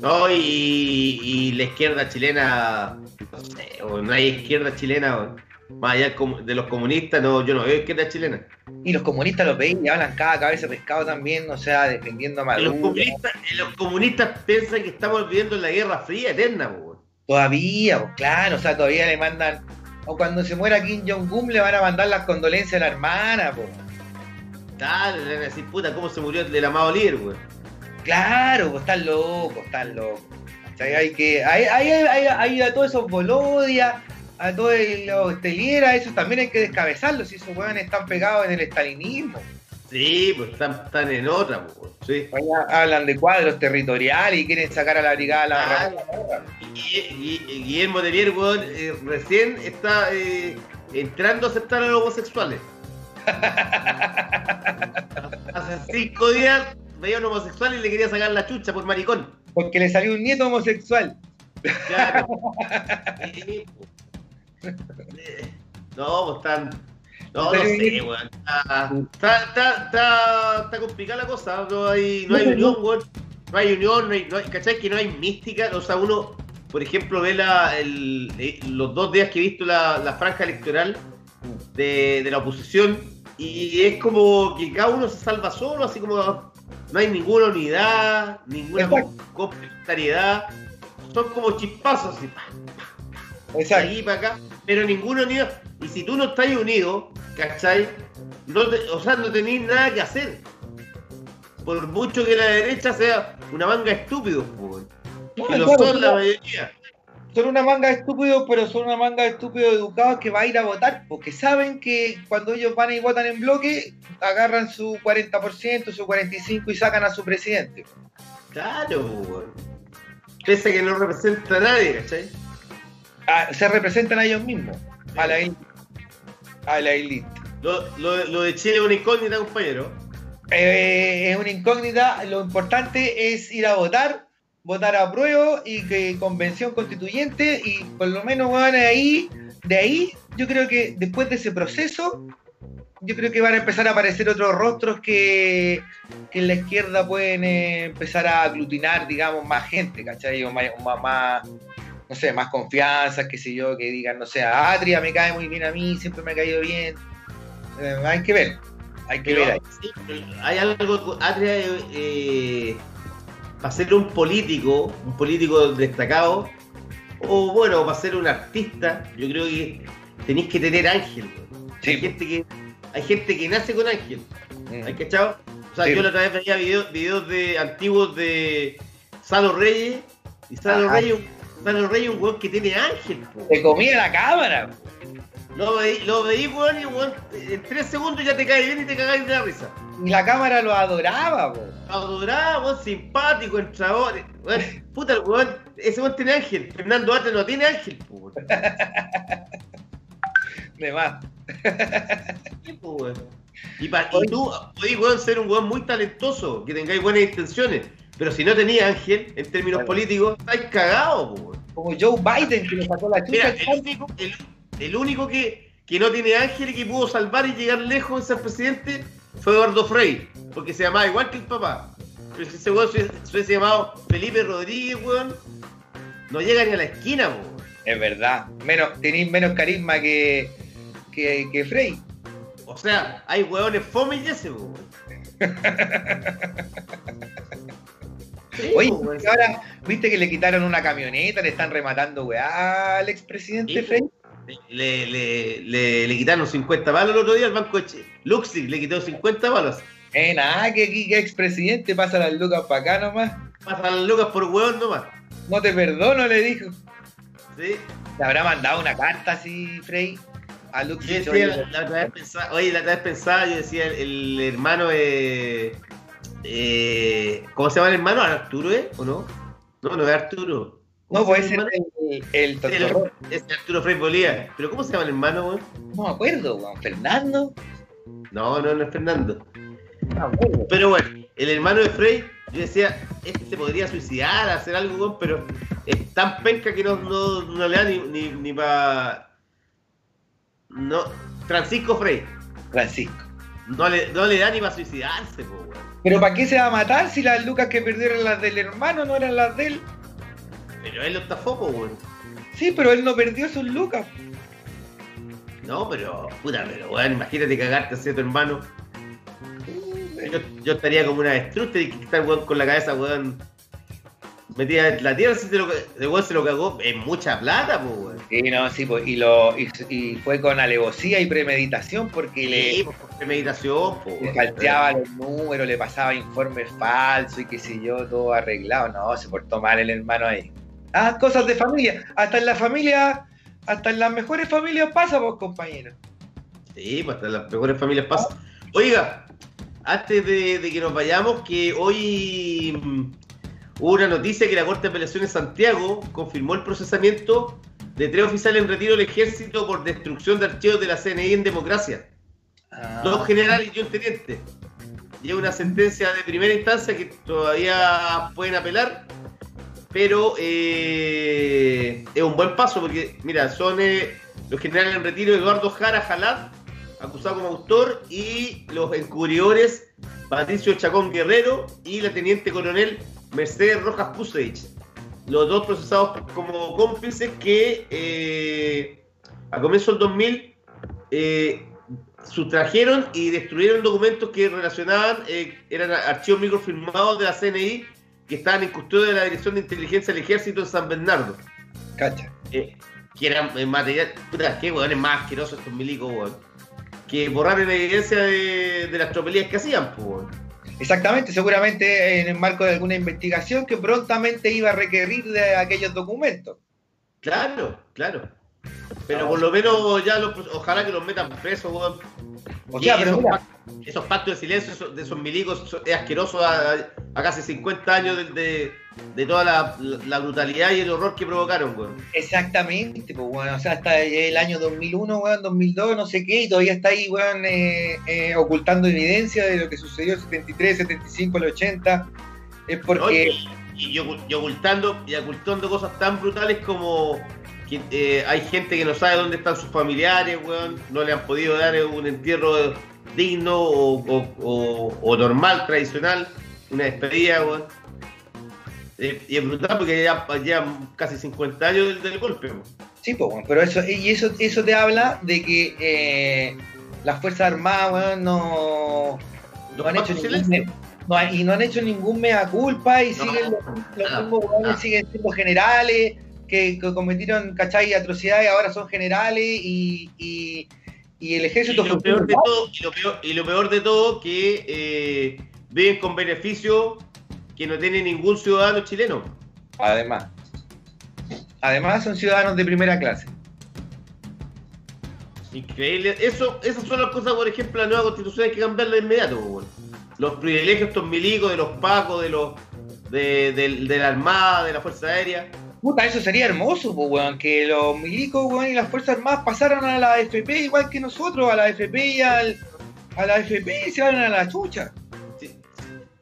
No, y, la izquierda chilena, no sé, o no hay izquierda chilena, más allá de los comunistas, no, yo no veo izquierda chilena. Y los comunistas los ven y hablan cada cabeza de pescado también, o sea, defendiendo a Y los, Maduro. comunistas, los comunistas piensan que estamos viviendo en la Guerra Fría eterna, po. Todavía, pues claro, o sea, todavía le mandan. O cuando se muera Kim Jong-un le van a mandar las condolencias a la hermana, pues. Dale, le van a decir, puta, ¿cómo se murió el amado líder, weón? Claro, pues están locos, están locos. ¿Cachai? Hay que. Hay, hay, hay, hay a todos esos Bolodia, a todos los Teliera, esos también hay que descabezarlos, si esos weones están pegados en el estalinismo. Sí, pues están, están en otra, weón. Sí. Allá hablan de cuadros territoriales y quieren sacar a la brigada a la Ah, Y, y- y Guillermo Telier, weón, eh, recién está eh, entrando a aceptar a los homosexuales. Hace cinco días veía a un homosexual y le quería sacar la chucha por maricón. Porque le salió un nieto homosexual. Claro. No, pues están. No, no sé, weón. Está, está, está, está, complicada la cosa. No hay, no hay unión, weón. No hay unión, no hay, no hay- ¿cachai? Que no hay mística. O sea, uno, por ejemplo, ve la, el- eh, los dos días que he visto la, la franja electoral de, de la oposición y es como que cada uno se salva solo, así como no hay ninguna unidad, ninguna Exacto. complementariedad. Son como chispazos, así, de Exacto. aquí para acá, pero ninguno unido. Y si tú no estás unido, ¿cachai? No te- o sea, no tenéis nada que hacer. Por mucho que la derecha sea una manga estúpido, pues, No, que lo son la mayoría. son una manga de estúpidos, pero son una manga de estúpidos educados que va a ir a votar, porque saben que cuando ellos van y votan en bloque, agarran su 40%, su 45% y sacan a su presidente. Claro. Pese que no representa a nadie, ¿cachai? Se representan a ellos mismos, a la élite. A la élite. Lo, lo- lo de Chile es una incógnita, compañero. Eh, es una incógnita. Lo importante es ir a votar, votar a prueba y que convención constituyente y por lo menos van ahí, de ahí, yo creo que después de ese proceso, yo creo que van a empezar a aparecer otros rostros que, que en la izquierda pueden eh, empezar a aglutinar, digamos, más gente, ¿cachai? O más- más, no sé, más confianza, qué sé yo, que digan, no sé, a Atria me cae muy bien a mí, siempre me ha caído bien. Eh, hay que ver, hay que Pero, ver ahí. sí, pero hay algo, Atria, eh, para ser un político, un político destacado, o bueno, para ser un artista, yo creo que tenéis que tener ángel. Sí. Hay, gente que, hay gente que nace con ángel. Mm. ¿Hay cachado? O sea, Sí. yo la otra vez veía videos, videos de antiguos de Salo Reyes, y Salo Ajá. Reyes, Salo Reyes es un weón que tiene ángel. po. Te comía la cámara. Lo veí, lo veí, weón, y weón, en tres segundos ya te cae bien y te cagáis de la risa. Y la cámara lo adoraba, po. Adorado, weón, simpático, entrador. Weón, puta, el weón, ese weón tiene ángel. Fernando Atre no tiene ángel, po, weón. De más. Po, weón. Y, pa- y tú podés, weón, ser un weón muy talentoso, que tengáis buenas intenciones. Pero si no tenías ángel, en términos Claro. políticos, estáis cagados, po, weón. Como Joe Biden que le sacó la chucha. Mira, el único, el, el único que, que no tiene ángel y que pudo salvar y llegar lejos en ser presidente fue Eduardo Frei, porque se llamaba igual que el papá. Pero si ese weón se se hubiese llamado Felipe Rodríguez, weón, no llega ni a la esquina, weón. Es verdad. Menos, tenéis menos carisma que, que, que Frey. O sea, hay weones fome y ese, weón. Sí, Oye, y ahora, viste que le quitaron una camioneta, le están rematando, weá, al expresidente Sí, Frey. Le, le, le, le quitaron 50 palos el otro día al banco de Che- Luxig, le quitó 50 palos. Eh, nada, que aquí que expresidente pasa las lucas para acá nomás. Pasan las locas por weón nomás. No te perdono, le dijo. ¿Sí? Le habrá mandado una carta así, Frey, a Lux. Yo decía, la, la otra vez pensaba, oye, la otra vez pensaba, yo decía, el, el hermano eh, eh, ¿cómo se llama el hermano? ¿Arturo, eh? ¿O no? No, no es Arturo. No, ¿Cómo se puede ser el el, el hermano? Totorro. El- Es Arturo Frei Bolívar. ¿Pero cómo se llama el hermano, weón? No me acuerdo, weón. Fernando. No, no, no es Fernando. No me acuerdo. Pero bueno, el hermano de Frey, yo decía, este se podría suicidar, hacer algo, weón, pero es tan penca que no, no, no le da ni, ni, ni para... No, Francisco Frey, Francisco. No le, no le da ni para suicidarse, po, weón. Pero ¿para qué se va a matar si las lucas que perdieron las del hermano no eran las de él? Pero él lo estafó, po, weón. Sí, pero él no perdió sus lucas. No, pero, puta, pero, weón, imagínate cagarte así a tu hermano. Yo, yo estaría como una avestruz, tenés que estar, weón, con la cabeza, weón, metida en la tierra, si te lo, se lo cagó, es mucha plata, weón. Sí, no, sí, pues, y, lo, y, y fue con alevosía y premeditación porque Sí, le, pues, por premeditación, po, le weón. falteaba los números, le pasaba informes falsos y qué sé yo, todo arreglado. No, se portó mal el hermano ahí. Ah, cosas de familia. Hasta en la familia, hasta en las mejores familias pasa, pues, compañero. Sí, pues hasta las mejores familias pasan. Oiga, antes de, de que nos vayamos, que hoy hubo una noticia que la Corte de Apelaciones Santiago confirmó el procesamiento de tres oficiales en retiro del ejército por destrucción de archivos de la CNI en democracia. Ah, Dos generales y un teniente. Y es una sentencia de primera instancia que todavía pueden apelar, pero eh, es un buen paso porque, mira, son eh, los generales en retiro Eduardo Jara Jalat, acusado como autor, y los encubridores Patricio Chacón Guerrero y la teniente coronel Mercedes Rojas Pusevich. Los dos procesados como cómplices que eh, a comienzo del 2000 eh, sustrajeron y destruyeron documentos que relacionaban, eh, eran archivos microfilmados de la CNI que estaban en custodia de la Dirección de Inteligencia del Ejército en San Bernardo. Cacha. Eh, que eran material. Puta, qué weones más asquerosos estos milicos, weón. Que borraron evidencia de, de las tropelías que hacían, pues, weón. Exactamente, seguramente en el marco de alguna investigación que prontamente iba a requerir de aquellos documentos. Claro, claro. Pero por lo menos ya los, ojalá que los metan presos. O Y sea, pero esos, mira, pac- esos pactos de silencio esos- de esos milicos es asqueroso a, a casi 50 años de, de- de toda la, la brutalidad y el horror que provocaron, weón. exactamente, pues, bueno, o sea, hasta el año 2001, weón, 2002, no sé qué, y todavía está ahí, weón, eh, eh, ocultando evidencia de lo que sucedió en 73, 75, el 80. Es porque... Oye, y, y y ocultando y ocultando cosas tan brutales como que eh, hay gente que no sabe dónde están sus familiares, weón, no le han podido dar un entierro digno o, o- o- o normal, tradicional, una despedida, weón. Eh, y es brutal porque ya llevan casi 50 años del, del golpe, weón. Sí, pues, pero eso, y eso, eso te habla de que eh, las Fuerzas Armadas, weón, no, no han hecho ningún, no y no han hecho ningún mea culpa y No, siguen los, los mismos no. siguen siendo generales que, que cometieron, ¿cachai? atrocidades, ahora son generales y, y, y el Y ejército lo peor de todo, y lo peor, y lo peor de todo que eh, viven con beneficios que no tiene ningún ciudadano chileno. Además. Además son ciudadanos de primera clase. Increíble. Eso, esas son las cosas, por ejemplo, la nueva constitución hay que cambiarla de inmediato, po, weón. Los privilegios estos milicos, de los pacos, de los de, del- de la armada, de la fuerza aérea. Puta, eso sería hermoso, pues, weón, que los milicos, weón, y las Fuerzas Armadas pasaran a la FP igual que nosotros, a la FP y al, a la FP y se van a la chucha. Sí.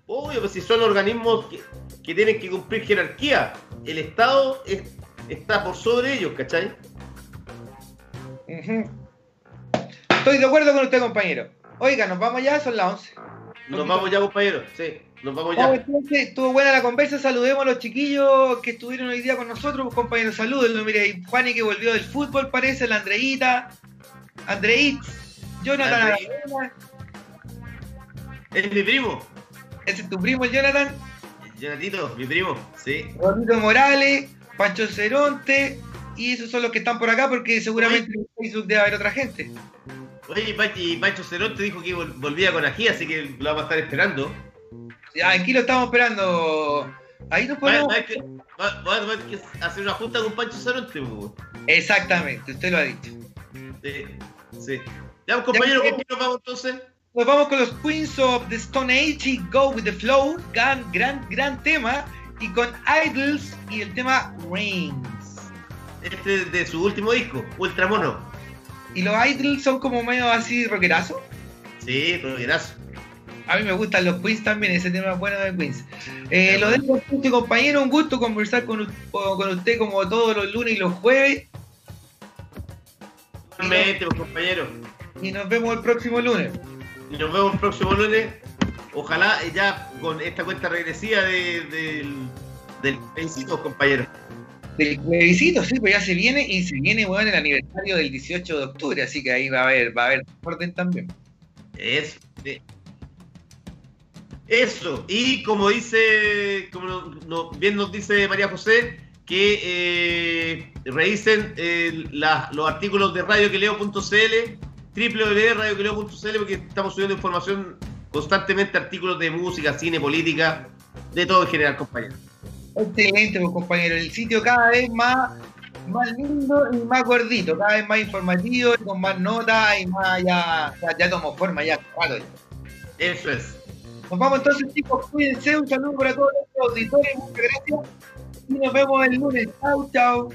Obvio, pues si son organismos que, que tienen que cumplir jerarquía. El Estado es- está por sobre ellos, ¿cachai? Estoy de acuerdo con usted, compañero. Oiga, nos vamos ya, son las 11. Nos vamos ya, compañeros. Sí, nos vamos ya. entonces, estuvo buena la conversa, saludemos a los chiquillos que estuvieron hoy día con nosotros, compañeros, salúdenlo, mire, Juani que volvió del fútbol parece, la Andreita, Andreit, Jonathan. Aravena, Es mi primo. ese es tu primo el Jonathan, Jonatito, mi primo. Sí. Rodrigo Morales, Pancho Ceronte, y esos son los que están por acá porque seguramente en Facebook debe haber otra gente. Oye, y Pancho- Ceronte dijo que vol- volvía con ají, así que lo vamos a estar esperando. Aquí lo estamos esperando. Ahí nos Va, va va- va a que hacer una junta con Pancho Ceronte, po. Exactamente, usted lo ha dicho. Sí, sí. Ya, compañero, ¿con quién nos vamos entonces? Nos vamos con los Queens of the Stone Age y Go with the Flow, gran, gran, gran tema, y con Idols y el tema Rings. Este es de su último disco, Ultra Mono. Y los Idols son como medio así rockerazo. Sí, rockerazo. A mí me gustan los Queens también, ese tema es bueno de Queens. Eh, lo dejo este compañero, un gusto conversar con, usted como todos los lunes y los jueves. Igualmente, pues, compañero. Y nos vemos el próximo lunes. Y nos vemos el próximo lunes. Ojalá ya con esta cuenta regresiva de- del, del plebiscito, compañero. Del plebiscito, sí, pues ya se viene y se viene bueno, el aniversario del 18 de octubre, así que ahí va a haber, va a haber orden también. Eso. sí. Eso. Y como dice, como no- no- bien nos dice María José, que eh, revisen eh, la- los artículos de radioqueleo.cl, www.radioqueleo.cl, porque estamos subiendo información constantemente, artículos de música, cine, política, de todo en general, compañero. Excelente, pues, compañero. El sitio cada vez más, más lindo y más gordito, cada vez más informativo, y con más notas y más ya, ya, ya tomó forma, ya. claro. Eso es. Nos vamos entonces, chicos. Cuídense. Un saludo para todos los auditores. Muchas gracias. Y nos vemos el lunes. Chau, chau.